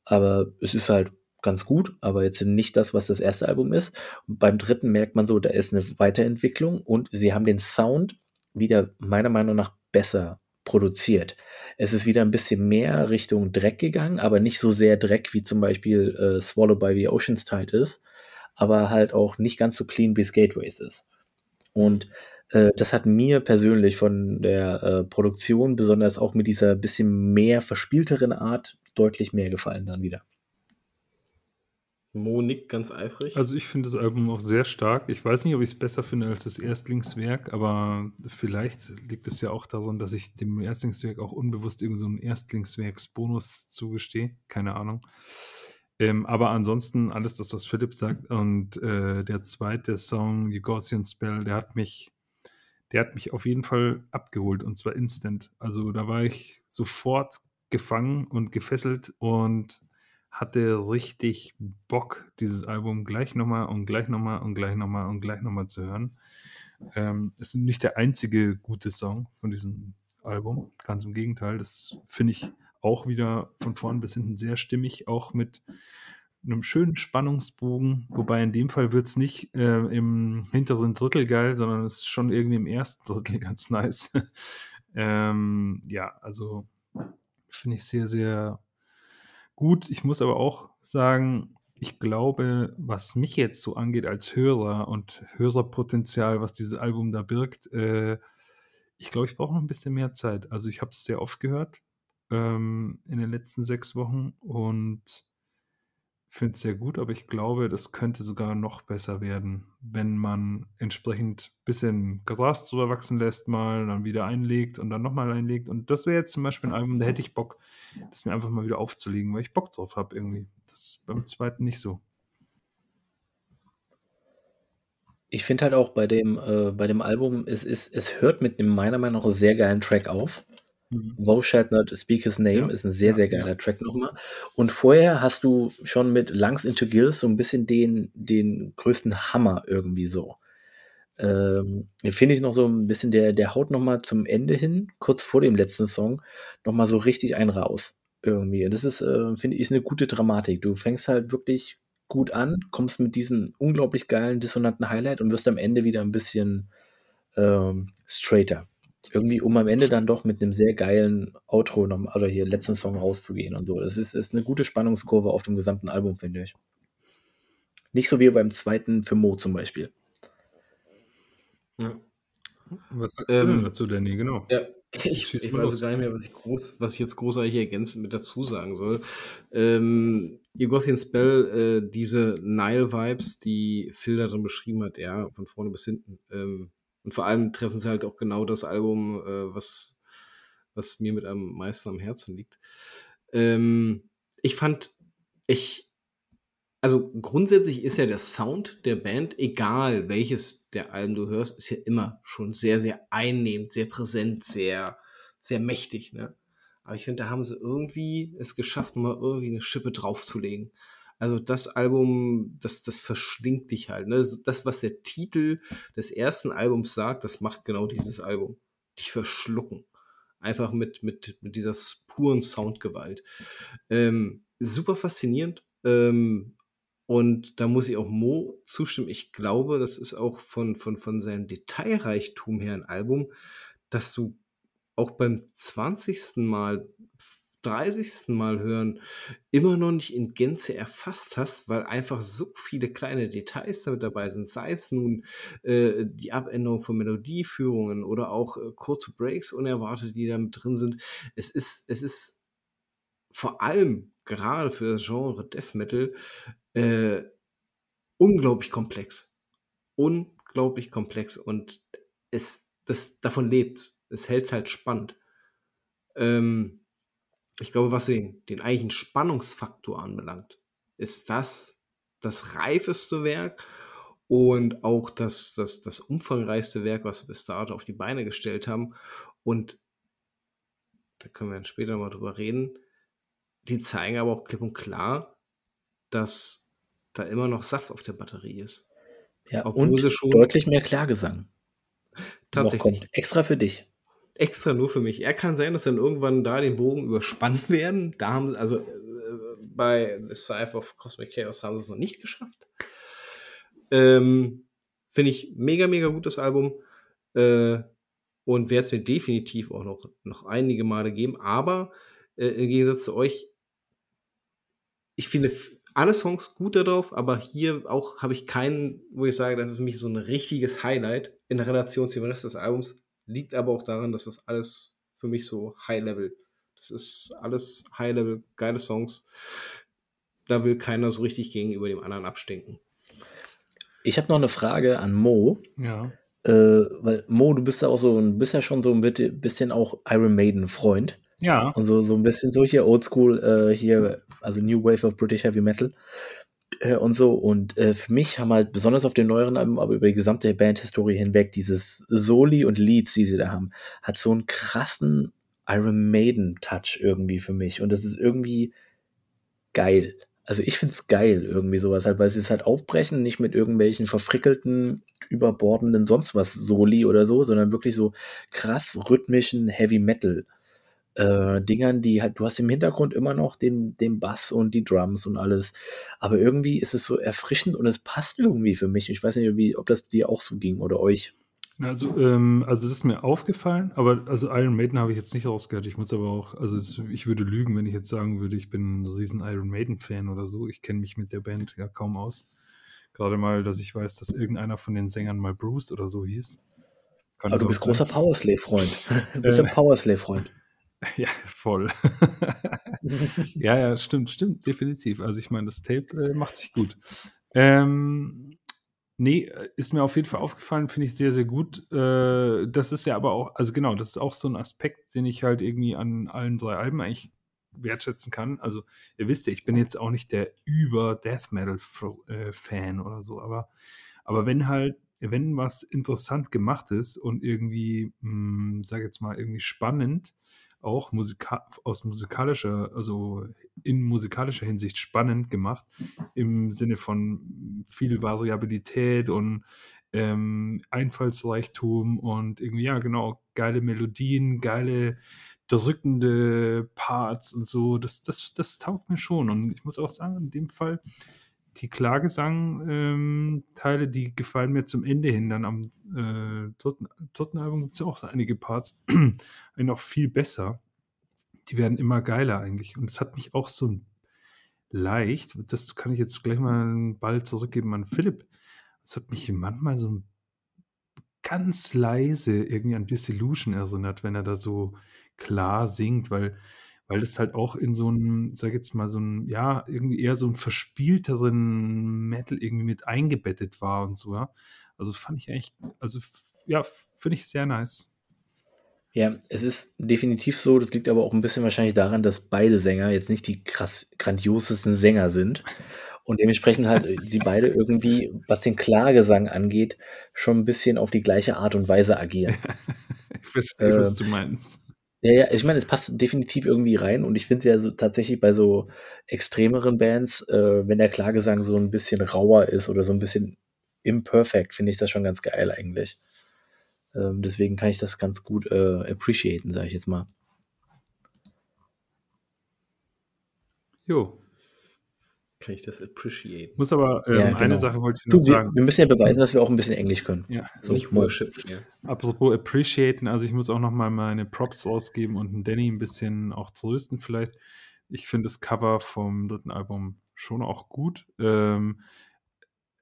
aber es ist halt ganz gut, aber jetzt nicht das, was das erste Album ist. Und beim dritten merkt man so, da ist eine Weiterentwicklung und sie haben den Sound wieder meiner Meinung nach besser produziert. Es ist wieder ein bisschen mehr Richtung Dreck gegangen, aber nicht so sehr Dreck wie zum Beispiel äh, Swallow by the Ocean's Tide ist, aber halt auch nicht ganz so clean wie es Gateways ist. Und äh, das hat mir persönlich von der äh, Produktion, besonders auch mit dieser bisschen mehr verspielteren Art, deutlich mehr gefallen dann wieder. Monik ganz eifrig. Also ich finde das Album auch sehr stark. Ich weiß nicht, ob ich es besser finde als das Erstlingswerk, aber vielleicht liegt es ja auch daran, dass ich dem Erstlingswerk auch unbewusst irgend so einen Erstlingswerksbonus zugestehe. Keine Ahnung. Ähm, aber ansonsten alles das, was Philipp sagt und äh, der zweite Song, The Gaussian Spell, der hat mich, der hat mich auf jeden Fall abgeholt und zwar instant. Also da war ich sofort gefangen und gefesselt und hatte richtig Bock, dieses Album gleich nochmal und gleich nochmal und gleich nochmal und gleich nochmal zu hören. Ähm, es ist nicht der einzige gute Song von diesem Album, ganz im Gegenteil. Das finde ich auch wieder von vorn bis hinten sehr stimmig, auch mit einem schönen Spannungsbogen, wobei in dem Fall wird es nicht äh, im hinteren Drittel geil, sondern es ist schon irgendwie im ersten Drittel ganz nice. ähm, ja, also finde ich sehr, sehr gut. Ich muss aber auch sagen, ich glaube, was mich jetzt so angeht als Hörer und Hörerpotenzial, was dieses Album da birgt, äh, ich glaube, ich brauche noch ein bisschen mehr Zeit. Also ich habe es sehr oft gehört ähm, in den letzten sechs Wochen und finde es sehr gut, aber ich glaube, das könnte sogar noch besser werden, wenn man entsprechend ein bisschen Gras drüber wachsen lässt, mal dann wieder einlegt und dann nochmal einlegt. Und das wäre jetzt zum Beispiel ein Album, da hätte ich Bock, das mir einfach mal wieder aufzulegen, weil ich Bock drauf habe irgendwie. Das ist beim zweiten nicht so. Ich finde halt auch bei dem, äh, bei dem Album, es, ist, es hört mit einem meiner Meinung nach sehr geilen Track auf. Mhm. Shalt Not Speak His Name ja. ist ein sehr, sehr geiler ja. Track nochmal. Und vorher hast du schon mit Lungs into Gills so ein bisschen den, den größten Hammer irgendwie so. Ähm, finde ich noch so ein bisschen, der, der haut nochmal zum Ende hin, kurz vor dem letzten Song, nochmal so richtig einen raus. Irgendwie. Und das ist, äh, finde ich, ist eine gute Dramatik. Du fängst halt wirklich gut an, kommst mit diesem unglaublich geilen, dissonanten Highlight und wirst am Ende wieder ein bisschen ähm, straighter irgendwie, um am Ende dann doch mit einem sehr geilen Outro noch, oder hier letzten Song rauszugehen und so. Das ist, ist eine gute Spannungskurve auf dem gesamten Album, finde ich. Nicht so wie beim zweiten für Mo zum Beispiel. Ja. Was sagst ähm, du denn dazu, Danny? Genau. Ja, ich, ich weiß so gar nicht mehr, was ich, groß, was ich jetzt großartig ergänzend mit dazu sagen soll. Ähm, Yugothian Spell, äh, diese Nile-Vibes, die Phil darin beschrieben hat, ja, von vorne bis hinten. Ähm, und vor allem treffen sie halt auch genau das Album, äh, was, was mir mit am meisten am Herzen liegt. Ähm, ich fand, ich, also grundsätzlich ist ja der Sound der Band, egal welches der Alben du hörst, ist ja immer schon sehr, sehr einnehmend, sehr präsent, sehr, sehr mächtig. Ne? Aber ich finde, da haben sie irgendwie es geschafft, mal irgendwie eine Schippe draufzulegen. Also das Album, das, das verschlingt dich halt. Ne? Das, was der Titel des ersten Albums sagt, das macht genau dieses Album. dich verschlucken. Einfach mit, mit, mit dieser puren Soundgewalt. Ähm, super faszinierend. Ähm, und da muss ich auch Mo zustimmen. Ich glaube, das ist auch von, von, von seinem Detailreichtum her ein Album, dass du auch beim 20. Mal, 30. Mal hören, immer noch nicht in Gänze erfasst hast, weil einfach so viele kleine Details damit dabei sind. Sei es nun äh, die Abänderung von Melodieführungen oder auch äh, kurze Breaks unerwartet, die damit drin sind. Es ist, es ist vor allem gerade für das Genre Death Metal äh, unglaublich komplex. Unglaublich komplex und es, das, davon lebt es. hält es halt spannend. Ähm, ich glaube, was den, den eigentlichen Spannungsfaktor anbelangt, ist das das reifeste Werk und auch das, das, das umfangreichste Werk, was wir bis dato auf die Beine gestellt haben. Und da können wir dann später mal drüber reden. Die zeigen aber auch klipp und klar, dass da immer noch Saft auf der Batterie ist. Ja, Obwohl und schon deutlich mehr Klargesang. Tatsächlich. Extra für dich. Extra nur für mich. Er kann sein, dass dann irgendwann da den Bogen überspannt werden. Da haben sie, also äh, bei Decipher of Cosmic Chaos haben sie es noch nicht geschafft. Ähm, Finde ich mega, mega gutes Album. Äh, und werde es mir definitiv auch noch, noch einige Male geben. Aber äh, im Gegensatz zu euch, ich finde alle Songs gut darauf, aber hier auch habe ich keinen, wo ich sage, das ist für mich so ein richtiges Highlight in Relation zum Rest des Albums. Liegt aber auch daran, dass das alles für mich so High-Level. Das ist alles High-Level, geile Songs. Da will keiner so richtig gegenüber dem anderen abstinken. Ich habe noch eine Frage an Mo. Ja. Äh, weil Mo, du bist ja auch so, bist ja schon so ein bisschen auch Iron Maiden Freund. Ja. Und so, so ein bisschen so hier Oldschool, äh, hier, also New Wave of British Heavy Metal äh, und so. Und äh, für mich haben halt besonders auf den neueren Alben, aber über die gesamte Bandhistorie hinweg, dieses Soli und Leads, die sie da haben, hat so einen krassen Iron Maiden-Touch irgendwie für mich. Und das ist irgendwie geil. Also ich find's geil, irgendwie sowas halt, weil sie es halt aufbrechen, nicht mit irgendwelchen verfrickelten, überbordenden sonst was Soli oder so, sondern wirklich so krass rhythmischen Heavy Metal äh, Dingern, die halt, du hast im Hintergrund immer noch den, den Bass und die Drums und alles. Aber irgendwie ist es so erfrischend und es passt irgendwie für mich. Ich weiß nicht, wie, ob das dir auch so ging oder euch. Also, ähm, also das ist mir aufgefallen, aber also Iron Maiden habe ich jetzt nicht rausgehört. Ich muss aber auch, also es, ich würde lügen, wenn ich jetzt sagen würde, ich bin ein riesen Iron Maiden-Fan oder so. Ich kenne mich mit der Band ja kaum aus. Gerade mal, dass ich weiß, dass irgendeiner von den Sängern mal Bruce oder so hieß. Kann also du bist großer Powerslave-Freund. Du bist ein äh, Powerslave-Freund. Ja, voll. ja, ja, stimmt, stimmt, definitiv. Also ich meine, das Tape äh, macht sich gut. Ähm, nee, äh, ist mir auf jeden Fall aufgefallen, finde ich sehr, sehr gut. Äh, das ist ja aber auch, also genau, das ist auch so ein Aspekt, den ich halt irgendwie an allen drei Alben eigentlich wertschätzen kann. Also ihr wisst ja, ich bin jetzt auch nicht der über Death Metal äh, Fan oder so, aber, aber wenn halt wenn was interessant gemacht ist und irgendwie, hm, sag jetzt mal, irgendwie spannend, auch musika aus musikalischer, also in musikalischer Hinsicht spannend gemacht, im Sinne von viel Variabilität und ähm, Einfallsreichtum und irgendwie, ja, genau, geile Melodien, geile drückende Parts und so. Das, das, das taugt mir schon. Und ich muss auch sagen, in dem Fall, die Klagesang-Teile, ähm, die gefallen mir zum Ende hin. Dann am äh, dritten, dritten Album gibt es ja auch einige Parts, noch viel besser. Die werden immer geiler eigentlich. Und es hat mich auch so leicht, das kann ich jetzt gleich mal einen Ball zurückgeben an Philipp. Es hat mich manchmal so ganz leise irgendwie an Disillusion erinnert, wenn er da so klar singt, weil weil das halt auch in so einem, sag jetzt mal, so ein, ja, irgendwie eher so ein verspielteren Metal irgendwie mit eingebettet war und so, ja. Also fand ich eigentlich, also ja, finde ich sehr nice. Ja, es ist definitiv so. Das liegt aber auch ein bisschen wahrscheinlich daran, dass beide Sänger jetzt nicht die krass grandiosesten Sänger sind. Und dementsprechend halt äh, sie beide irgendwie, was den Klagesang angeht, schon ein bisschen auf die gleiche Art und Weise agieren. ich verstehe, äh, was du meinst. Ja, ja, ich meine, es passt definitiv irgendwie rein und ich finde es ja so tatsächlich bei so extremeren Bands, äh, wenn der Klagesang so ein bisschen rauer ist oder so ein bisschen imperfect, finde ich das schon ganz geil eigentlich. Ähm, deswegen kann ich das ganz gut äh, appreciaten, sage ich jetzt mal. Jo. Kann ich das appreciate? Muss aber, ähm, Ja, eine genau. Sache wollte ich noch Du, sagen. wir müssen ja beweisen, dass wir auch ein bisschen Englisch können. Ja, So, Nicht. Worship. Ja. apropos appreciaten, also ich muss auch noch mal meine Props ausgeben und den Danny ein bisschen auch trösten vielleicht. Ich finde das Cover vom dritten Album schon auch gut. Ähm,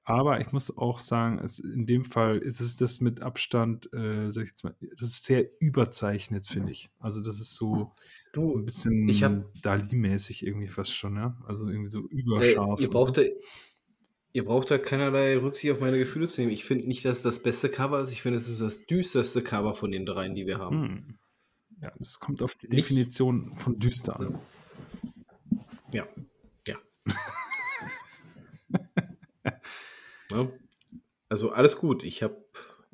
aber ich muss auch sagen, es, in dem Fall ist es das mit Abstand, äh, sag ich jetzt mal, das ist sehr überzeichnet, finde ich. Also das ist so Du, ein bisschen ich hab- Dali-mäßig irgendwie fast schon, ja. Also irgendwie so äh, überscharf. ihr, und braucht so. da, ihr braucht da keinerlei Rücksicht auf meine Gefühle zu nehmen. Ich finde nicht, dass es das beste Cover ist. Ich finde, es ist das düsterste Cover von den dreien, die wir haben. Hm. Ja, das kommt auf die Nicht- Definition von düster an. Ja. Ja. ja. Also alles gut. Ich habe,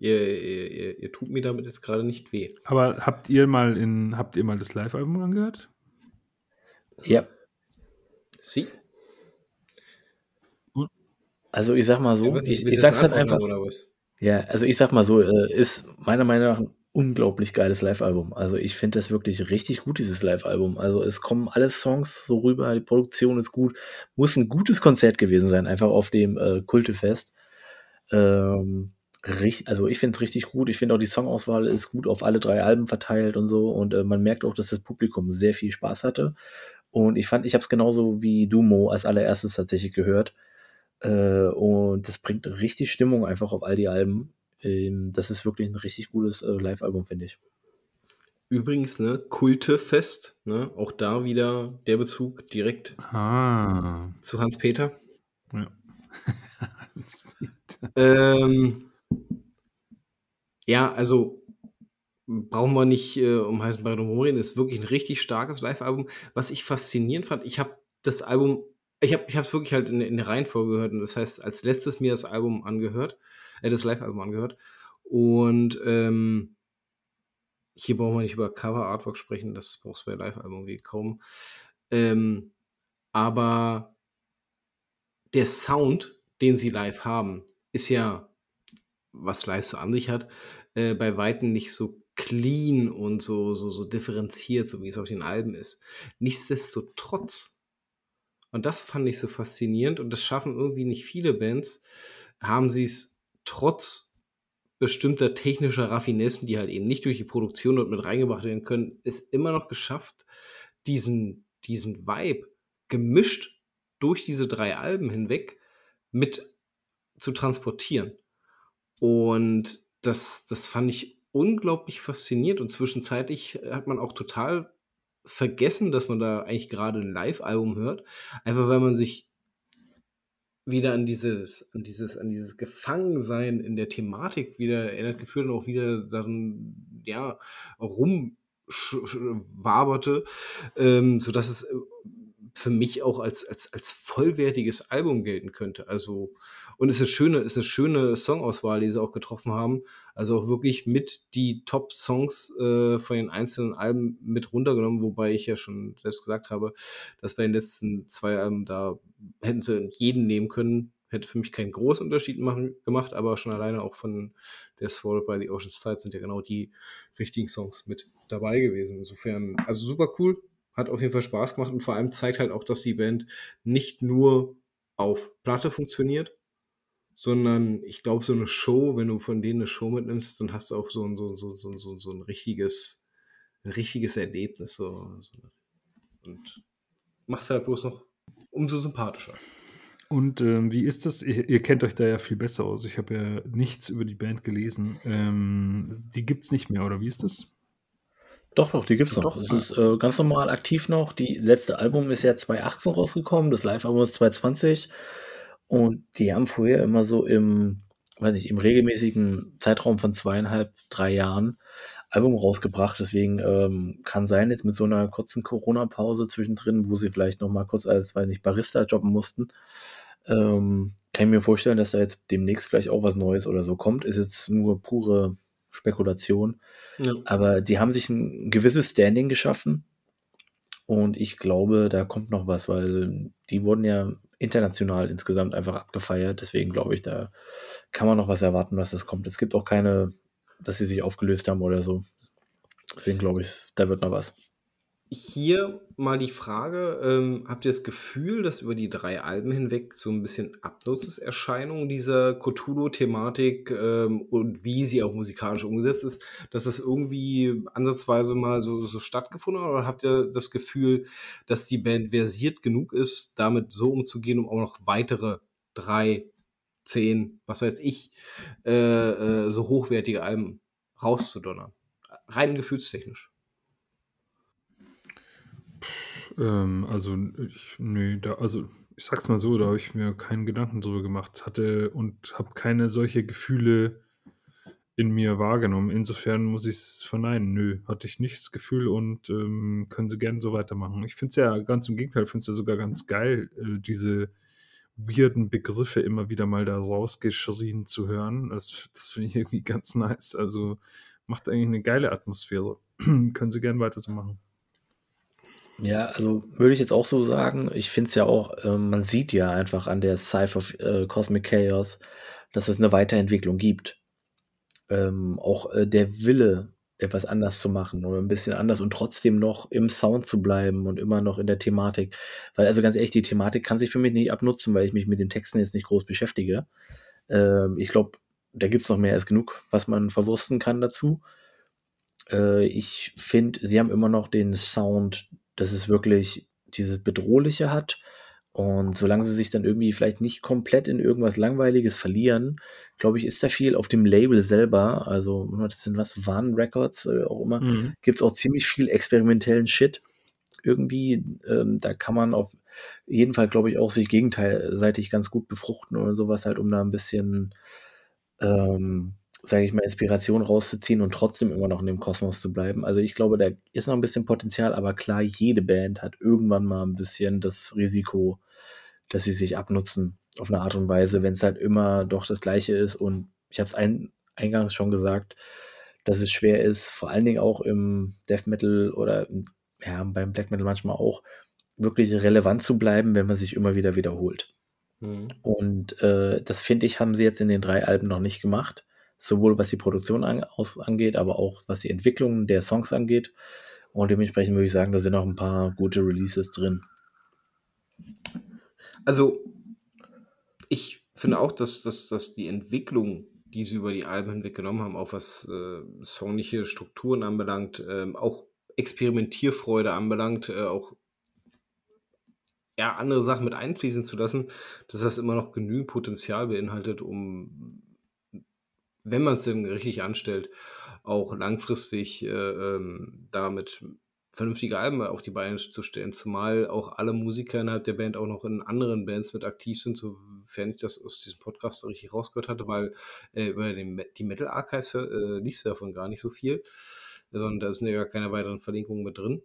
ihr, ihr, ihr, tut mir damit jetzt gerade nicht weh. Aber habt ihr mal in, habt ihr mal das Live-Album angehört? Ja, Sie? also ich sag mal so, was, ich, ich sag's halt einfach. Oder was? Ja, also ich sag mal so, äh, ist meiner Meinung nach ein unglaublich geiles Live-Album. Also ich finde das wirklich richtig gut, dieses Live-Album. Also es kommen alle Songs so rüber, die Produktion ist gut. Muss ein gutes Konzert gewesen sein, einfach auf dem äh, Kultefest. Ähm, richt- also ich finde es richtig gut. Ich finde auch die Songauswahl ist gut auf alle drei Alben verteilt und so. Und äh, man merkt auch, dass das Publikum sehr viel Spaß hatte. Und ich fand, ich habe es genauso wie Dumo als allererstes tatsächlich gehört. Äh, und das bringt richtig Stimmung einfach auf all die Alben. Ähm, das ist wirklich ein richtig gutes äh, Live-Album, finde ich. Übrigens, ne, Kultefest, ne, auch da wieder der Bezug direkt Ah. zu Hans-Peter. Ja. Ähm, ja, also brauchen wir nicht äh, um heißen Brei drum reden, ist wirklich ein richtig starkes Live-Album. Was ich faszinierend fand, ich habe das Album, ich habe es wirklich halt in, in der Reihenfolge gehört und das heißt, als letztes mir das Album angehört, äh, das Live-Album angehört und ähm, hier brauchen wir nicht über Cover-Artwork sprechen, das brauchst du bei Live-Album irgendwie kaum. Ähm, aber der Sound, den sie live haben, ist ja, was live so an sich hat, äh, bei Weitem nicht so clean und so, so, so differenziert, so wie es auf den Alben ist. Nichtsdestotrotz, und das fand ich so faszinierend, und das schaffen irgendwie nicht viele Bands, haben sie es trotz bestimmter technischer Raffinessen, die halt eben nicht durch die Produktion dort mit reingebracht werden können, es immer noch geschafft, diesen, diesen Vibe gemischt durch diese drei Alben hinweg mit zu transportieren. Und das, das fand ich unglaublich faszinierend. Und zwischenzeitlich hat man auch total vergessen, dass man da eigentlich gerade ein Live-Album hört, einfach weil man sich wieder an dieses, an dieses, an dieses Gefangensein in der Thematik wieder erinnert gefühlt und auch wieder darin, ja, rumwaberte, ähm, sodass es äh, für mich auch als, als, als vollwertiges Album gelten könnte. Also, und es ist eine schöne, ist eine schöne Songauswahl, die sie auch getroffen haben. Also auch wirklich mit die Top-Songs äh, von den einzelnen Alben mit runtergenommen, wobei ich ja schon selbst gesagt habe, dass bei den letzten zwei Alben da hätten sie jeden nehmen können. Hätte für mich keinen großen Unterschied machen, gemacht, aber schon alleine auch von der Swallowed by the Ocean's Tide sind ja genau die richtigen Songs mit dabei gewesen. Insofern, also super cool, hat auf jeden Fall Spaß gemacht und vor allem zeigt halt auch, dass die Band nicht nur auf Platte funktioniert, sondern ich glaube, so eine Show, wenn du von denen eine Show mitnimmst, dann hast du auch so ein, so, so, so, so, so ein richtiges, ein richtiges Erlebnis. So. Und macht halt bloß noch umso sympathischer. Und ähm, wie ist das? Ihr, ihr, kennt euch da ja viel besser aus. Ich habe ja nichts über die Band gelesen. Ähm, die gibt es nicht mehr, oder wie ist das? Doch, doch, die gibt's noch. Doch, das ist äh, ganz normal aktiv noch. Die letzte Album ist ja 2018 rausgekommen, das Live-Album ist 2020. Und die haben vorher immer so im, weiß nicht, im regelmäßigen Zeitraum von zweieinhalb, drei Jahren Album rausgebracht. Deswegen ähm, kann sein, jetzt mit so einer kurzen Corona-Pause zwischendrin, wo sie vielleicht noch mal kurz als, weiß nicht, Barista jobben mussten, ähm, kann ich mir vorstellen, dass da jetzt demnächst vielleicht auch was Neues oder so kommt. Ist jetzt nur pure Spekulation. Ja. Aber die haben sich ein gewisses Standing geschaffen. Und ich glaube, da kommt noch was, weil die wurden ja international insgesamt einfach abgefeiert. Deswegen glaube ich, da kann man noch was erwarten, was das kommt. Es gibt auch keine dass sie sich aufgelöst haben oder so. Deswegen glaube ich, da wird noch was. Hier mal die Frage, ähm, habt ihr das Gefühl, dass über die drei Alben hinweg so ein bisschen Abnutzungserscheinung dieser Cthulhu-Thematik ähm, und wie sie auch musikalisch umgesetzt ist, dass das irgendwie ansatzweise mal so, so stattgefunden hat? Oder habt ihr das Gefühl, dass die Band versiert genug ist, damit so umzugehen, um auch noch weitere drei, zehn, was weiß ich, äh, äh, so hochwertige Alben rauszudonnern? Rein gefühlstechnisch. Ähm, also ich, nee, da, also ich sag's mal so, da habe ich mir keinen Gedanken drüber gemacht, hatte und habe keine solche Gefühle in mir wahrgenommen. Insofern muss ich es verneinen. Nö, hatte ich nicht das Gefühl und ähm, können sie gerne so weitermachen. Ich finde es ja ganz im Gegenteil, finde es ja sogar ganz geil, äh, diese weirden Begriffe immer wieder mal da rausgeschrien zu hören. Das, das finde ich irgendwie ganz nice. Also macht eigentlich eine geile Atmosphäre. können sie gerne weiter so machen. Ja, also würde ich jetzt auch so sagen. Ich finde es ja auch, äh, man sieht ja einfach an der Cypher of äh, Cosmic Chaos, dass es eine Weiterentwicklung gibt. Ähm, auch äh, der Wille, etwas anders zu machen oder ein bisschen anders und trotzdem noch im Sound zu bleiben und immer noch in der Thematik. Weil, also ganz ehrlich, die Thematik kann sich für mich nicht abnutzen, weil ich mich mit den Texten jetzt nicht groß beschäftige. Ähm, ich glaube, da gibt es noch mehr als genug, was man verwursten kann dazu. Äh, ich finde, sie haben immer noch den Sound, dass es wirklich dieses Bedrohliche hat. Und solange sie sich dann irgendwie vielleicht nicht komplett in irgendwas Langweiliges verlieren, glaube ich, ist da viel auf dem Label selber. Also, das sind was, Warn Records oder auch immer, mhm. gibt es auch ziemlich viel experimentellen Shit. Irgendwie, ähm, da kann man auf jeden Fall, glaube ich, auch sich gegenseitig ganz gut befruchten oder sowas halt, um da ein bisschen ähm, sage ich mal, Inspiration rauszuziehen und trotzdem immer noch in dem Kosmos zu bleiben. Also ich glaube, da ist noch ein bisschen Potenzial, aber klar, jede Band hat irgendwann mal ein bisschen das Risiko, dass sie sich abnutzen auf eine Art und Weise, wenn es halt immer doch das Gleiche ist. Und ich habe es ein, eingangs schon gesagt, dass es schwer ist, vor allen Dingen auch im Death Metal oder ja, beim Black Metal manchmal auch, wirklich relevant zu bleiben, wenn man sich immer wieder wiederholt. Mhm. Und äh, das finde ich, haben sie jetzt in den drei Alben noch nicht gemacht sowohl was die Produktion an, aus, angeht, aber auch was die Entwicklung der Songs angeht. Und dementsprechend würde ich sagen, da sind auch ein paar gute Releases drin. Also, ich finde auch, dass, dass, dass die Entwicklung, die sie über die Alben hinweg genommen haben, auch was äh, songliche Strukturen anbelangt, äh, auch Experimentierfreude anbelangt, äh, auch ja, andere Sachen mit einfließen zu lassen, dass das immer noch genügend Potenzial beinhaltet, um wenn man es denn richtig anstellt, auch langfristig äh, ähm, damit vernünftige Alben auf die Beine zu stellen, zumal auch alle Musiker innerhalb der Band auch noch in anderen Bands mit aktiv sind, sofern ich das aus diesem Podcast richtig rausgehört hatte, weil äh, über den, die Metal Archives äh, liest du davon gar nicht so viel, sondern da sind ja gar keine weiteren Verlinkungen mit drin.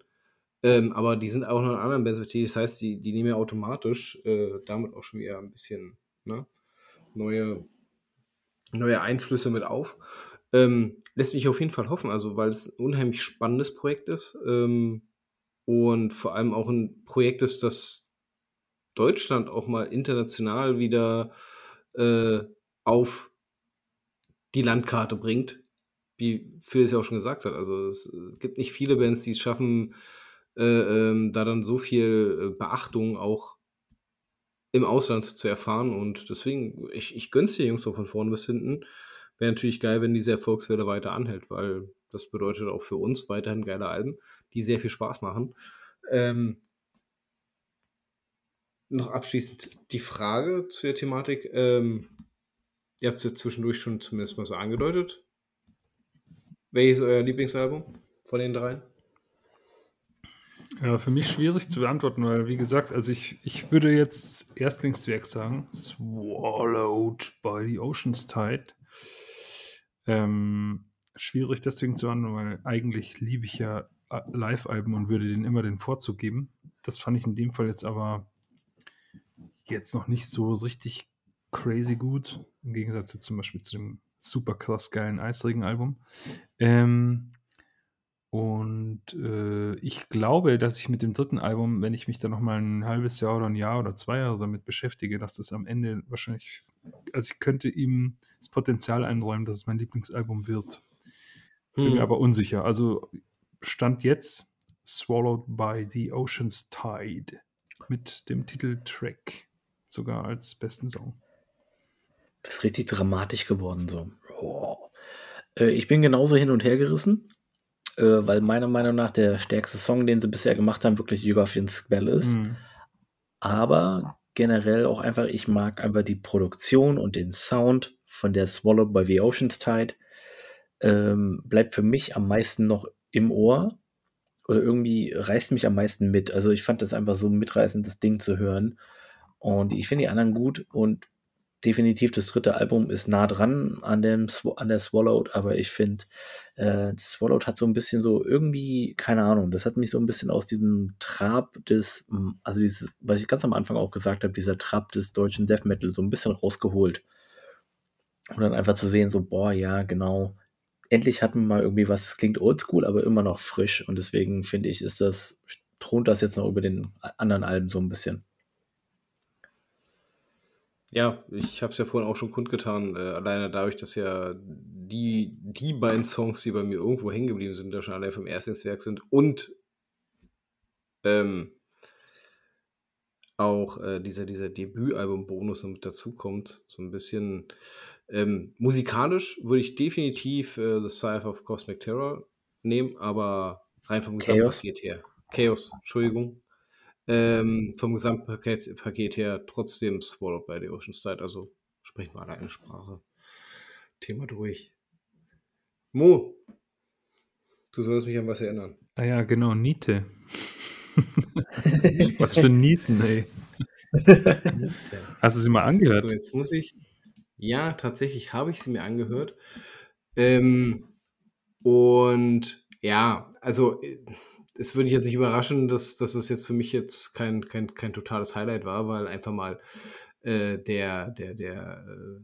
Ähm, aber die sind auch noch in anderen Bands mit das heißt, die, die nehmen ja automatisch äh, damit auch schon wieder ein bisschen ne, neue neue Einflüsse mit auf. Ähm, lässt mich auf jeden Fall hoffen, also weil es ein unheimlich spannendes Projekt ist ähm, und vor allem auch ein Projekt ist, das Deutschland auch mal international wieder äh, auf die Landkarte bringt, wie Phil es ja auch schon gesagt hat. Also es gibt nicht viele Bands, die es schaffen, äh, ähm, da dann so viel äh, Beachtung auch im Ausland zu erfahren. Und deswegen, ich, ich gönn's den Jungs so von vorne bis hinten. Wäre natürlich geil, wenn diese Erfolgswelle weiter anhält, weil das bedeutet auch für uns weiterhin geile Alben, die sehr viel Spaß machen. Ähm, noch abschließend die Frage zu der Thematik. Ähm, ihr habt es ja zwischendurch schon zumindest mal so angedeutet. Welches ist euer Lieblingsalbum von den dreien? Ja, für mich schwierig zu beantworten, weil, wie gesagt, also ich, ich würde jetzt Erstlingswerk sagen, Swallowed by the Ocean's Tide. Ähm, schwierig deswegen zu beantworten, weil eigentlich liebe ich ja Live-Alben und würde denen immer den Vorzug geben. Das fand ich in dem Fall jetzt aber jetzt noch nicht so richtig crazy gut, im Gegensatz jetzt zum Beispiel zu dem super krass geilen Eisregen-Album. Ähm, und äh, ich glaube, dass ich mit dem dritten Album, wenn ich mich da nochmal ein halbes Jahr oder ein Jahr oder zwei Jahre damit beschäftige, dass das am Ende wahrscheinlich, also ich könnte ihm das Potenzial einräumen, dass es mein Lieblingsalbum wird. Bin mir Hm. aber unsicher. Also stand jetzt Swallowed by the Ocean's Tide mit dem Titeltrack sogar als besten Song. Das ist richtig dramatisch geworden so. Oh. Ich bin genauso hin und her gerissen, äh, weil meiner Meinung nach der stärkste Song, den sie bisher gemacht haben, wirklich Jugafin Spell ist. Mhm. Aber generell auch einfach, ich mag einfach die Produktion und den Sound von der Swallowed by the Ocean's Tide. Ähm, bleibt für mich am meisten noch im Ohr oder irgendwie reißt mich am meisten mit. Also ich fand das einfach so ein mitreißendes Ding zu hören. Und ich finde die anderen gut und definitiv das dritte Album ist nah dran an, dem, an der Swallowed, aber ich finde, äh, Swallowed hat so ein bisschen so irgendwie, keine Ahnung, das hat mich so ein bisschen aus diesem Trab des, also dieses, was ich ganz am Anfang auch gesagt habe, dieser Trab des deutschen Death Metal so ein bisschen rausgeholt. Und dann einfach zu sehen, so, boah, ja, genau, endlich hatten wir mal irgendwie was, es klingt oldschool, aber immer noch frisch. Und deswegen finde ich, ist das, thront das jetzt noch über den anderen Alben so ein bisschen. Ja, ich habe es ja vorhin auch schon kundgetan, äh, alleine dadurch, dass ja die, die beiden Songs, die bei mir irgendwo hängen geblieben sind, da schon allein vom ersten ins Werk sind und ähm, auch äh, dieser, dieser Debütalbum-Bonus noch mit dazukommt, so ein bisschen ähm, musikalisch würde ich definitiv äh, The Scythe of Cosmic Terror nehmen, aber rein vom. Gesamtpaket her. Chaos, Entschuldigung. Ähm, vom Gesamtpaket Paket her trotzdem Swallowed by the Ocean Side. Also sprechen wir alle eine Sprache. Thema durch. Mo, du sollst mich an was erinnern. Ah ja, genau, Niete. Was für Nieten, ey. Hast du sie mal angehört? So, jetzt muss ich. Ja, tatsächlich habe ich sie mir angehört. Ähm, und ja, also äh, es würde mich jetzt nicht überraschen, dass, dass es jetzt für mich jetzt kein, kein, kein totales Highlight war, weil einfach mal äh, der, der, der äh,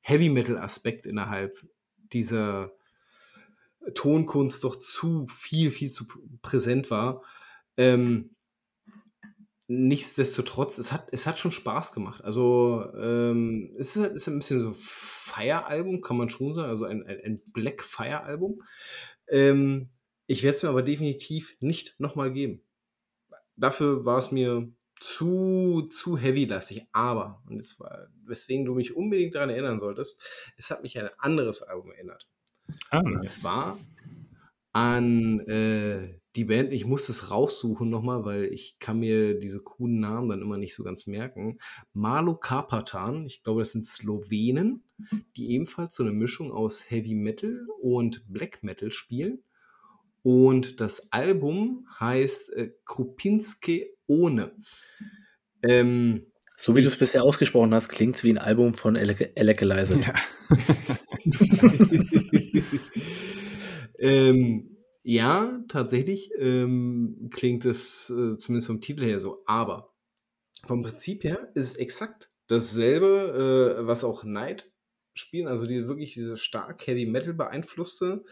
Heavy Metal Aspekt innerhalb dieser Tonkunst doch zu viel, viel zu präsent war. Ähm, nichtsdestotrotz, es hat, es hat schon Spaß gemacht. Also, ähm, es ist, ist ein bisschen so Fire-Album, kann man schon sagen, also ein, ein, ein Black Fire-Album. Ähm, ich werde es mir aber definitiv nicht nochmal geben. Dafür war es mir zu, zu heavy-lastig. Aber, und jetzt war, weswegen du mich unbedingt daran erinnern solltest, es hat mich an ein anderes Album erinnert. Ah, Und nice. zwar an äh, die Band, ich muss es raussuchen nochmal, weil ich kann mir diese coolen Namen dann immer nicht so ganz merken. Malo Karpatan, ich glaube, das sind Slowenen, die ebenfalls so eine Mischung aus Heavy Metal und Black Metal spielen. Und das Album heißt äh, Krupinske ohne. Ähm, So wie du es bisher ausgesprochen hast, klingt es wie ein Album von Ele- Electrolyzer. Ja. ähm, ja, tatsächlich ähm, klingt es äh, zumindest vom Titel her so. Aber vom Prinzip her ist es exakt dasselbe, äh, was auch Night spielen. Also die wirklich diese stark Heavy Metal beeinflusste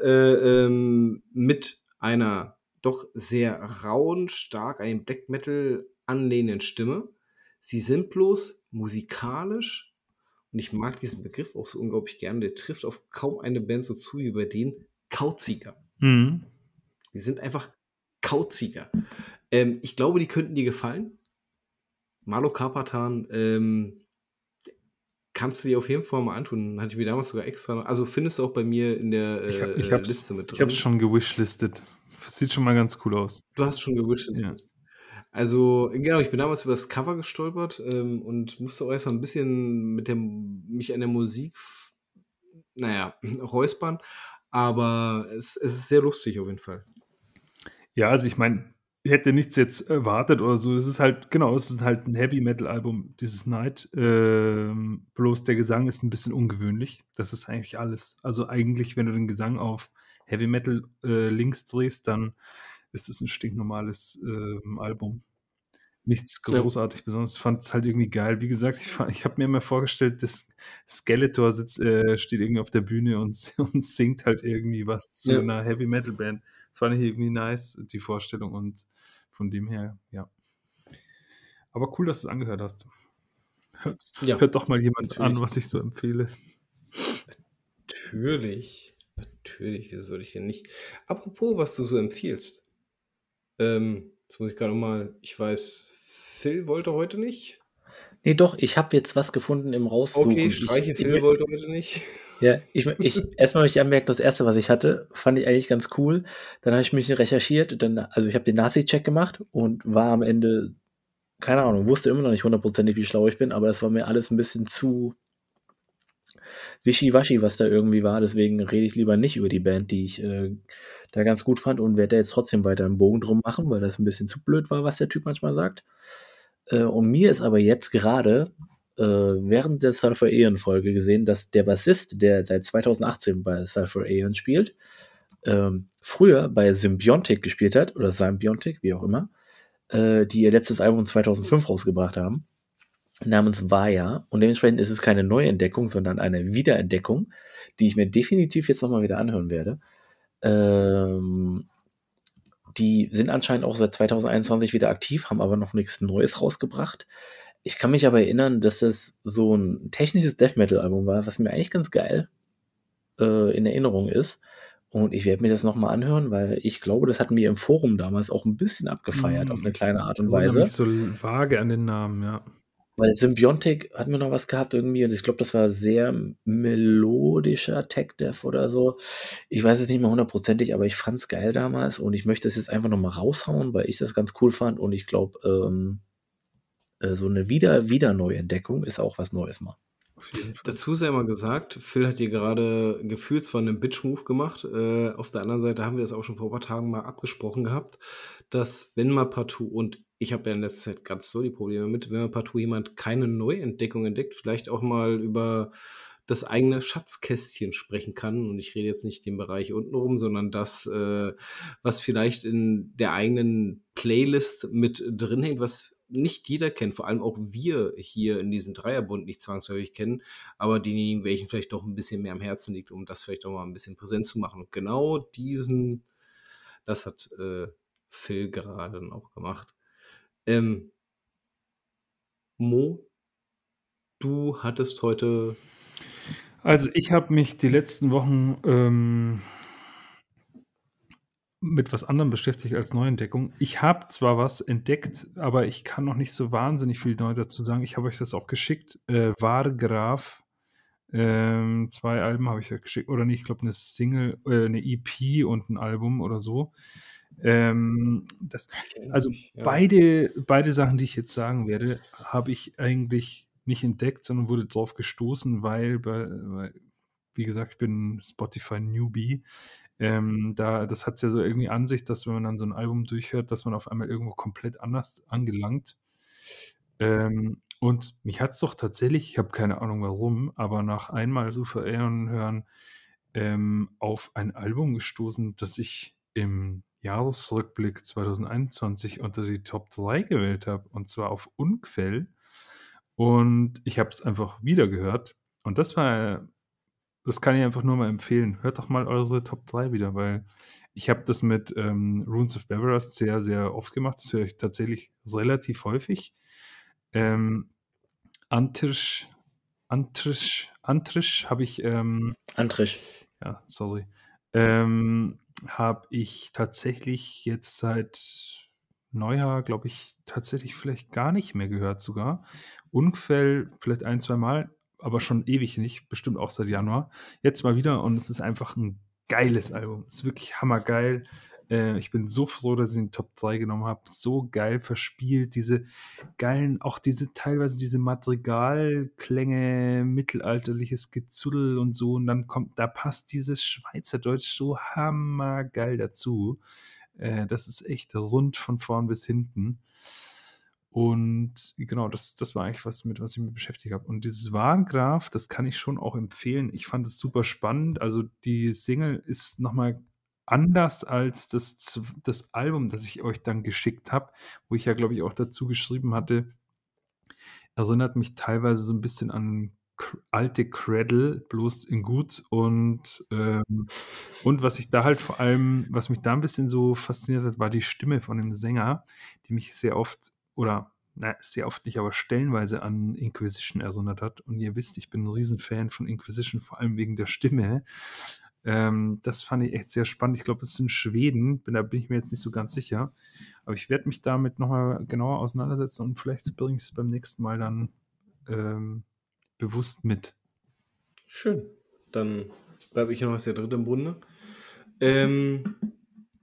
äh, ähm, mit einer doch sehr rauen, stark an den Black Metal anlehnenden Stimme. Sie sind bloß musikalisch und ich mag diesen Begriff auch so unglaublich gerne. Der trifft auf kaum eine Band so zu wie bei denen. Kauziger. Mhm. Die sind einfach kauziger. Ähm, ich glaube, die könnten dir gefallen. Malo Karpatan, ähm, kannst du dir auf jeden Fall mal antun. Hatte ich mir damals sogar extra. Also findest du auch bei mir in der äh, Ich, hab, ich, Liste mit drin. ich hab's schon gewishlistet. Sieht schon mal ganz cool aus. Du hast es schon gewünscht. Ja. Also, genau, ich bin damals über das Cover gestolpert ähm, und musste auch erstmal ein bisschen mit der, mich an der Musik, naja, räuspern. Aber es, es ist sehr lustig auf jeden Fall. Ja, also ich meine, hätte nichts jetzt erwartet oder so. Es ist halt, genau, es ist halt ein Heavy Metal Album, dieses Night. Ähm, bloß der Gesang ist ein bisschen ungewöhnlich. Das ist eigentlich alles. Also eigentlich, wenn du den Gesang auf Heavy Metal äh, links drehst, dann ist es ein stinknormales ähm, Album. Nichts Ja. großartig besonders. Ich fand es halt irgendwie geil. Wie gesagt, ich, fand- ich habe mir immer vorgestellt, dass Skeletor sitzt, äh, steht irgendwie auf der Bühne und, und singt halt irgendwie was zu Ja. einer Heavy Metal Band. Fand ich irgendwie nice, die Vorstellung und von dem her, ja. Aber cool, dass du es angehört hast. Hört, Ja, hört doch mal jemand natürlich. an, was ich so empfehle. natürlich. Natürlich, wieso soll ich denn nicht? Apropos, was du so empfiehlst. Ähm, jetzt muss ich gerade mal, ich weiß, Phil wollte heute nicht. Nee, doch, ich habe jetzt was gefunden im Raussuchen. Okay, Ich, streiche ich, Phil möcht- wollte heute nicht. ja, ich, ich erstmal möchte ich anmerken, das erste, was ich hatte, fand ich eigentlich ganz cool. Dann habe ich mich recherchiert, dann, also ich habe den Nazi-Check gemacht und war am Ende, keine Ahnung, wusste immer noch nicht hundertprozentig, wie schlau ich bin, aber das war mir alles ein bisschen zu wischiwaschi, was da irgendwie war. Deswegen rede ich lieber nicht über die Band, die ich äh, da ganz gut fand und werde da jetzt trotzdem weiter einen Bogen drum machen, weil das ein bisschen zu blöd war, was der Typ manchmal sagt. Äh, und mir ist aber jetzt gerade äh, während der Sulfur Aeon Folge gesehen, dass der Bassist, der seit 2018 bei Sulfur Aeon spielt, ähm, früher bei Symbiontic gespielt hat, oder Symbiontic, wie auch immer, äh, die ihr letztes Album 2005 rausgebracht haben, namens Vaya. Und dementsprechend ist es keine Neuentdeckung, sondern eine Wiederentdeckung, die ich mir definitiv jetzt nochmal wieder anhören werde. Ähm, die sind anscheinend auch seit 2021 wieder aktiv, haben aber noch nichts Neues rausgebracht. Ich kann mich aber erinnern, dass es so ein technisches Death Metal Album war, was mir eigentlich ganz geil äh, in Erinnerung ist. Und ich werde mir das nochmal anhören, weil ich glaube, das hatten wir im Forum damals auch ein bisschen abgefeiert Mm, auf eine kleine Art und Ich Weise. mich so vage an den Namen, ja. Weil Symbiontic hatten wir noch was gehabt irgendwie und ich glaube, das war sehr melodischer Tech-Dev oder so. Ich weiß es nicht mehr hundertprozentig, aber ich fand es geil damals und ich möchte es jetzt einfach nochmal raushauen, weil ich das ganz cool fand und ich glaube, ähm, äh, so eine wieder, wieder Neuentdeckung ist auch was Neues mal. Dazu sei mal gesagt, Phil hat hier gerade gefühlt zwar einen Bitch-Move gemacht, äh, auf der anderen Seite haben wir das auch schon vor ein paar Tagen mal abgesprochen gehabt, dass wenn mal partout, und ich habe ja in letzter Zeit ganz so die Probleme mit, wenn mal partout jemand keine Neuentdeckung entdeckt, vielleicht auch mal über das eigene Schatzkästchen sprechen kann. Und ich rede jetzt nicht den Bereich untenrum, sondern das, äh, was vielleicht in der eigenen Playlist mit drin hängt, was nicht jeder kennt, vor allem auch wir hier in diesem Dreierbund nicht zwangsläufig kennen, aber denjenigen, welchen vielleicht doch ein bisschen mehr am Herzen liegt, um das vielleicht auch mal ein bisschen präsent zu machen. Und genau diesen, das hat äh, Phil gerade dann auch gemacht. Ähm, Mo, du hattest heute Also ich habe mich die letzten Wochen ähm, mit was anderem beschäftigt als Neuentdeckung. Ich habe zwar was entdeckt, aber ich kann noch nicht so wahnsinnig viel neu dazu sagen. Ich habe euch das auch geschickt. Äh, Wargraf. Ähm, zwei Alben habe ich euch geschickt. Oder nicht, ich glaube eine Single, äh, eine EP und ein Album oder so. Ähm, das, also ja. beide, beide Sachen, die ich jetzt sagen werde, habe ich eigentlich nicht entdeckt, sondern wurde drauf gestoßen, weil, bei, weil wie gesagt, ich bin Spotify Newbie. Ähm, da, das hat ja so irgendwie an sich, dass wenn man dann so ein Album durchhört, dass man auf einmal irgendwo komplett anders angelangt. Ähm, und mich hat es doch tatsächlich, ich habe keine Ahnung warum, aber nach einmal so verehren hören, ähm, auf ein Album gestoßen, das ich im Jahresrückblick 2021 unter die Top 3 gewählt habe, und zwar auf Unquell. Und ich habe es einfach wieder gehört. Und das war, das kann ich einfach nur mal empfehlen. Hört doch mal eure Top 3 wieder, weil ich habe das mit ähm, Runes of Beverast sehr, sehr oft gemacht. Das höre ich tatsächlich relativ häufig. Ähm, Antrisch, Antrisch, Antrisch habe ich, ähm, Antrisch. ja, sorry, ähm, habe ich tatsächlich jetzt seit Neujahr, glaube ich, tatsächlich vielleicht gar nicht mehr gehört sogar. Unquell vielleicht ein, zwei Mal, aber schon ewig nicht, bestimmt auch seit Januar. Jetzt mal wieder und es ist einfach ein geiles Album. Es ist wirklich hammergeil. Äh, ich bin so froh, dass ich den Top 3 genommen habe. So geil verspielt, diese geilen, auch diese teilweise diese Madrigalklänge, mittelalterliches Gezudel und so. Und dann kommt, da passt dieses Schweizerdeutsch so hammergeil dazu. Äh, das ist echt rund von vorn bis hinten. Und genau, das, das war eigentlich was, mit was ich mich beschäftigt habe. Und dieses Warngraf, das kann ich schon auch empfehlen. Ich fand es super spannend. Also die Single ist nochmal anders als das, das Album, das ich euch dann geschickt habe, wo ich ja, glaube ich, auch dazu geschrieben hatte, erinnert mich teilweise so ein bisschen an alte Cradle, bloß in gut. Und, ähm, und was ich da halt vor allem, was mich da ein bisschen so fasziniert hat, war die Stimme von dem Sänger, die mich sehr oft oder na, sehr oft nicht, aber stellenweise an Inquisition erinnert hat. Und ihr wisst, ich bin ein Riesenfan von Inquisition, vor allem wegen der Stimme. Ähm, das fand ich echt sehr spannend. Ich glaube, das ist in Schweden, bin, da bin ich mir jetzt nicht so ganz sicher. Aber ich werde mich damit nochmal genauer auseinandersetzen und vielleicht bringe ich es beim nächsten Mal dann ähm, bewusst mit. Schön. Dann bleibe ich noch als der Dritte im Bunde. Ähm,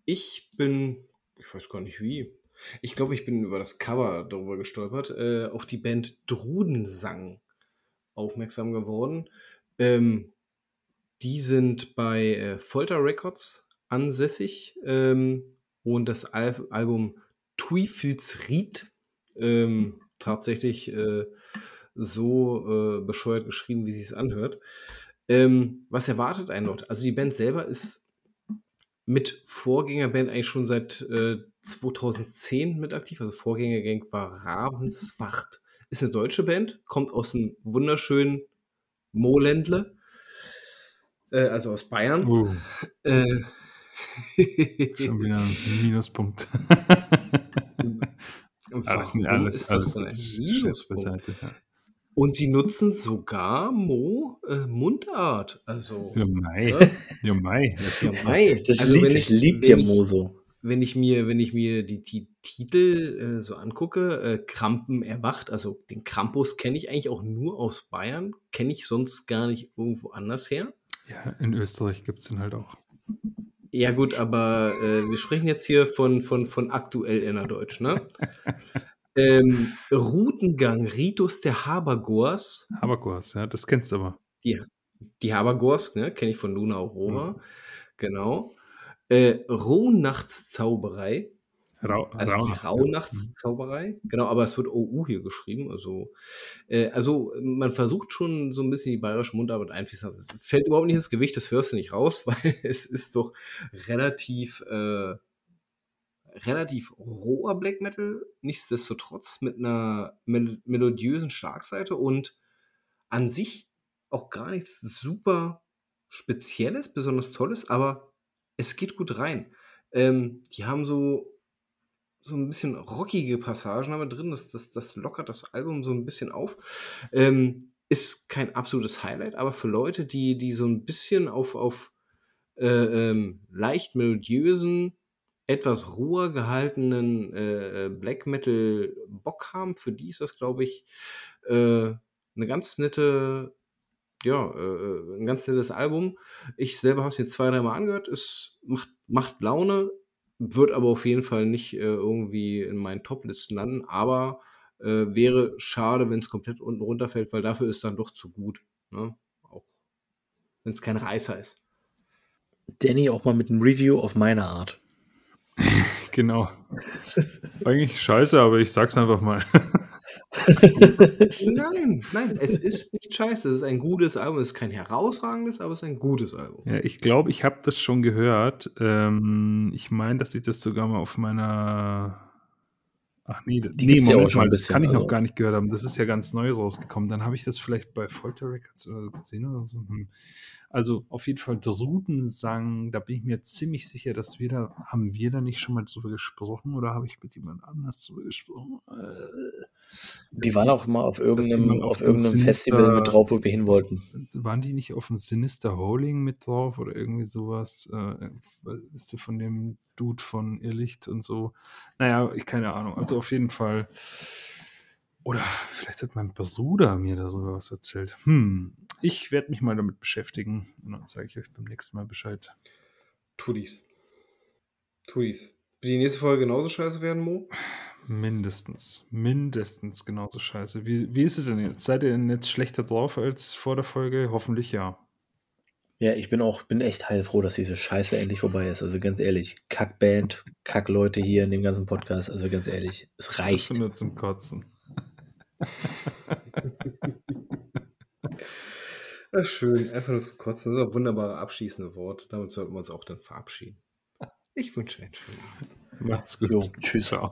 ich bin, ich weiß gar nicht wie, ich glaube, ich bin über das Cover darüber gestolpert, äh, auf die Band Drudensang aufmerksam geworden. Ähm, die sind bei äh, Folter Records ansässig ähm, und das Al Album Tuifilsried ähm, tatsächlich äh, so äh, bescheuert geschrieben, wie sie es anhört. Ähm, was erwartet einen dort? Also die Band selber ist mit Vorgängerband eigentlich schon seit äh, 2010 mit aktiv. Also Vorgängergang war Ravenswacht. Ist eine deutsche Band, kommt aus einem wunderschönen Moländle, äh, also aus Bayern. Uh, Äh, schon wieder ein Minuspunkt. Ach, nee, alles, das alles Minuspunkt? beiseite. Ja. Und sie nutzen sogar Mo äh, Mundart. Also, Ja, Mai. Ja. Ja, Mai. Ja, mei. Das also, liebt, wenn das ich, liebt wenn ja ich, Moso. wenn ich mir, wenn ich mir die, die Titel äh, so angucke, äh, Krampen erwacht, also den Krampus kenne ich eigentlich auch nur aus Bayern, kenne ich sonst gar nicht irgendwo anders her. Ja, in Österreich gibt es den halt auch. Ja gut, aber äh, wir sprechen jetzt hier von, von, von aktuell innerdeutsch, ne? ähm, Routengang, Ritus der Habergors, Haberkurs, ja, das kennst du aber. die, die Habergors, ne, kenne ich von Luna Aurora, genau. Äh, Rauhnachtszauberei, Rau, also die Raunacht, ja. Rauhnachtszauberei, genau, aber es wird OU hier geschrieben, also, äh, also man versucht schon so ein bisschen die bayerische Mundarbeit einfließen. Also, es fällt überhaupt nicht ins Gewicht, das hörst du nicht raus, weil es ist doch relativ, äh, relativ roher Black Metal, nichtsdestotrotz mit einer mel melodiösen Schlagseite und an sich auch gar nichts super Spezielles, besonders Tolles, aber es geht gut rein. Ähm, die haben so, so ein bisschen rockige Passagen aber drin, das, das, das lockert das Album so ein bisschen auf. Ähm, ist kein absolutes Highlight, aber für Leute, die, die so ein bisschen auf, auf äh, ähm, leicht melodiösen, etwas roher gehaltenen äh, äh, Black Metal Bock haben, für die ist das, glaube ich, äh, eine ganz nette, ja, äh, ein ganz nettes Album. Ich selber habe es mir zwei, dreimal angehört. Es macht, macht Laune, wird aber auf jeden Fall nicht äh, irgendwie in meinen Top-Listen landen, aber äh, wäre schade, wenn es komplett unten runterfällt, weil dafür ist dann doch zu gut. Ne? Auch wenn es kein Reißer ist. Danny auch mal mit einem Review auf meine Art. Genau. Eigentlich scheiße, aber ich sag's einfach mal. Nein, nein, es ist nicht scheiße. Es ist ein gutes Album. Es ist kein herausragendes, aber es ist ein gutes Album. Ja, ich glaube, ich habe das schon gehört. Ähm, ich meine, dass ich das sogar mal auf meiner. Ach nee, Die nee gibt's ja Moment auch schon mal, ein das bisschen, kann ich noch also. gar nicht gehört haben. Das ist ja ganz neu rausgekommen. Dann habe ich das vielleicht bei Folter Records oder so gesehen oder so. Hm. Also auf jeden Fall Drudensang, da bin ich mir ziemlich sicher, dass wir da, haben wir da nicht schon mal drüber gesprochen oder habe ich mit jemand anders drüber gesprochen? Äh, Die waren auch mal auf die irgendeinem, auf auf irgendeinem Festival Sinister- mit drauf, wo wir hin wollten. waren die nicht auf dem Sinister Holding mit drauf oder irgendwie sowas? Äh, ist du von dem Dude von Irrlicht und so? Naja, ich keine Ahnung. Also auf jeden Fall. Oder vielleicht hat mein Bruder mir darüber was erzählt. Hm, ich werde mich mal damit beschäftigen und dann zeige ich euch beim nächsten Mal Bescheid. Tu dies. Tu dies. Wird die nächste Folge genauso scheiße werden, Mo? Mindestens, mindestens genauso scheiße. Wie, wie ist es denn jetzt? Seid ihr denn jetzt schlechter drauf als vor der Folge? Hoffentlich ja. Ja, ich bin auch, bin echt heilfroh, dass diese Scheiße endlich vorbei ist. Also ganz ehrlich, Kackband, Kackleute hier in dem ganzen Podcast. Also ganz ehrlich, es reicht. Nur zum Kotzen. Ja, schön. Einfach nur zum Kotzen. Das ist ein wunderbares abschließende Wort. Damit sollten wir uns auch dann verabschieden. Ich wünsche einen schönen Abend. Macht's gut. Jo, tschüss. Ciao.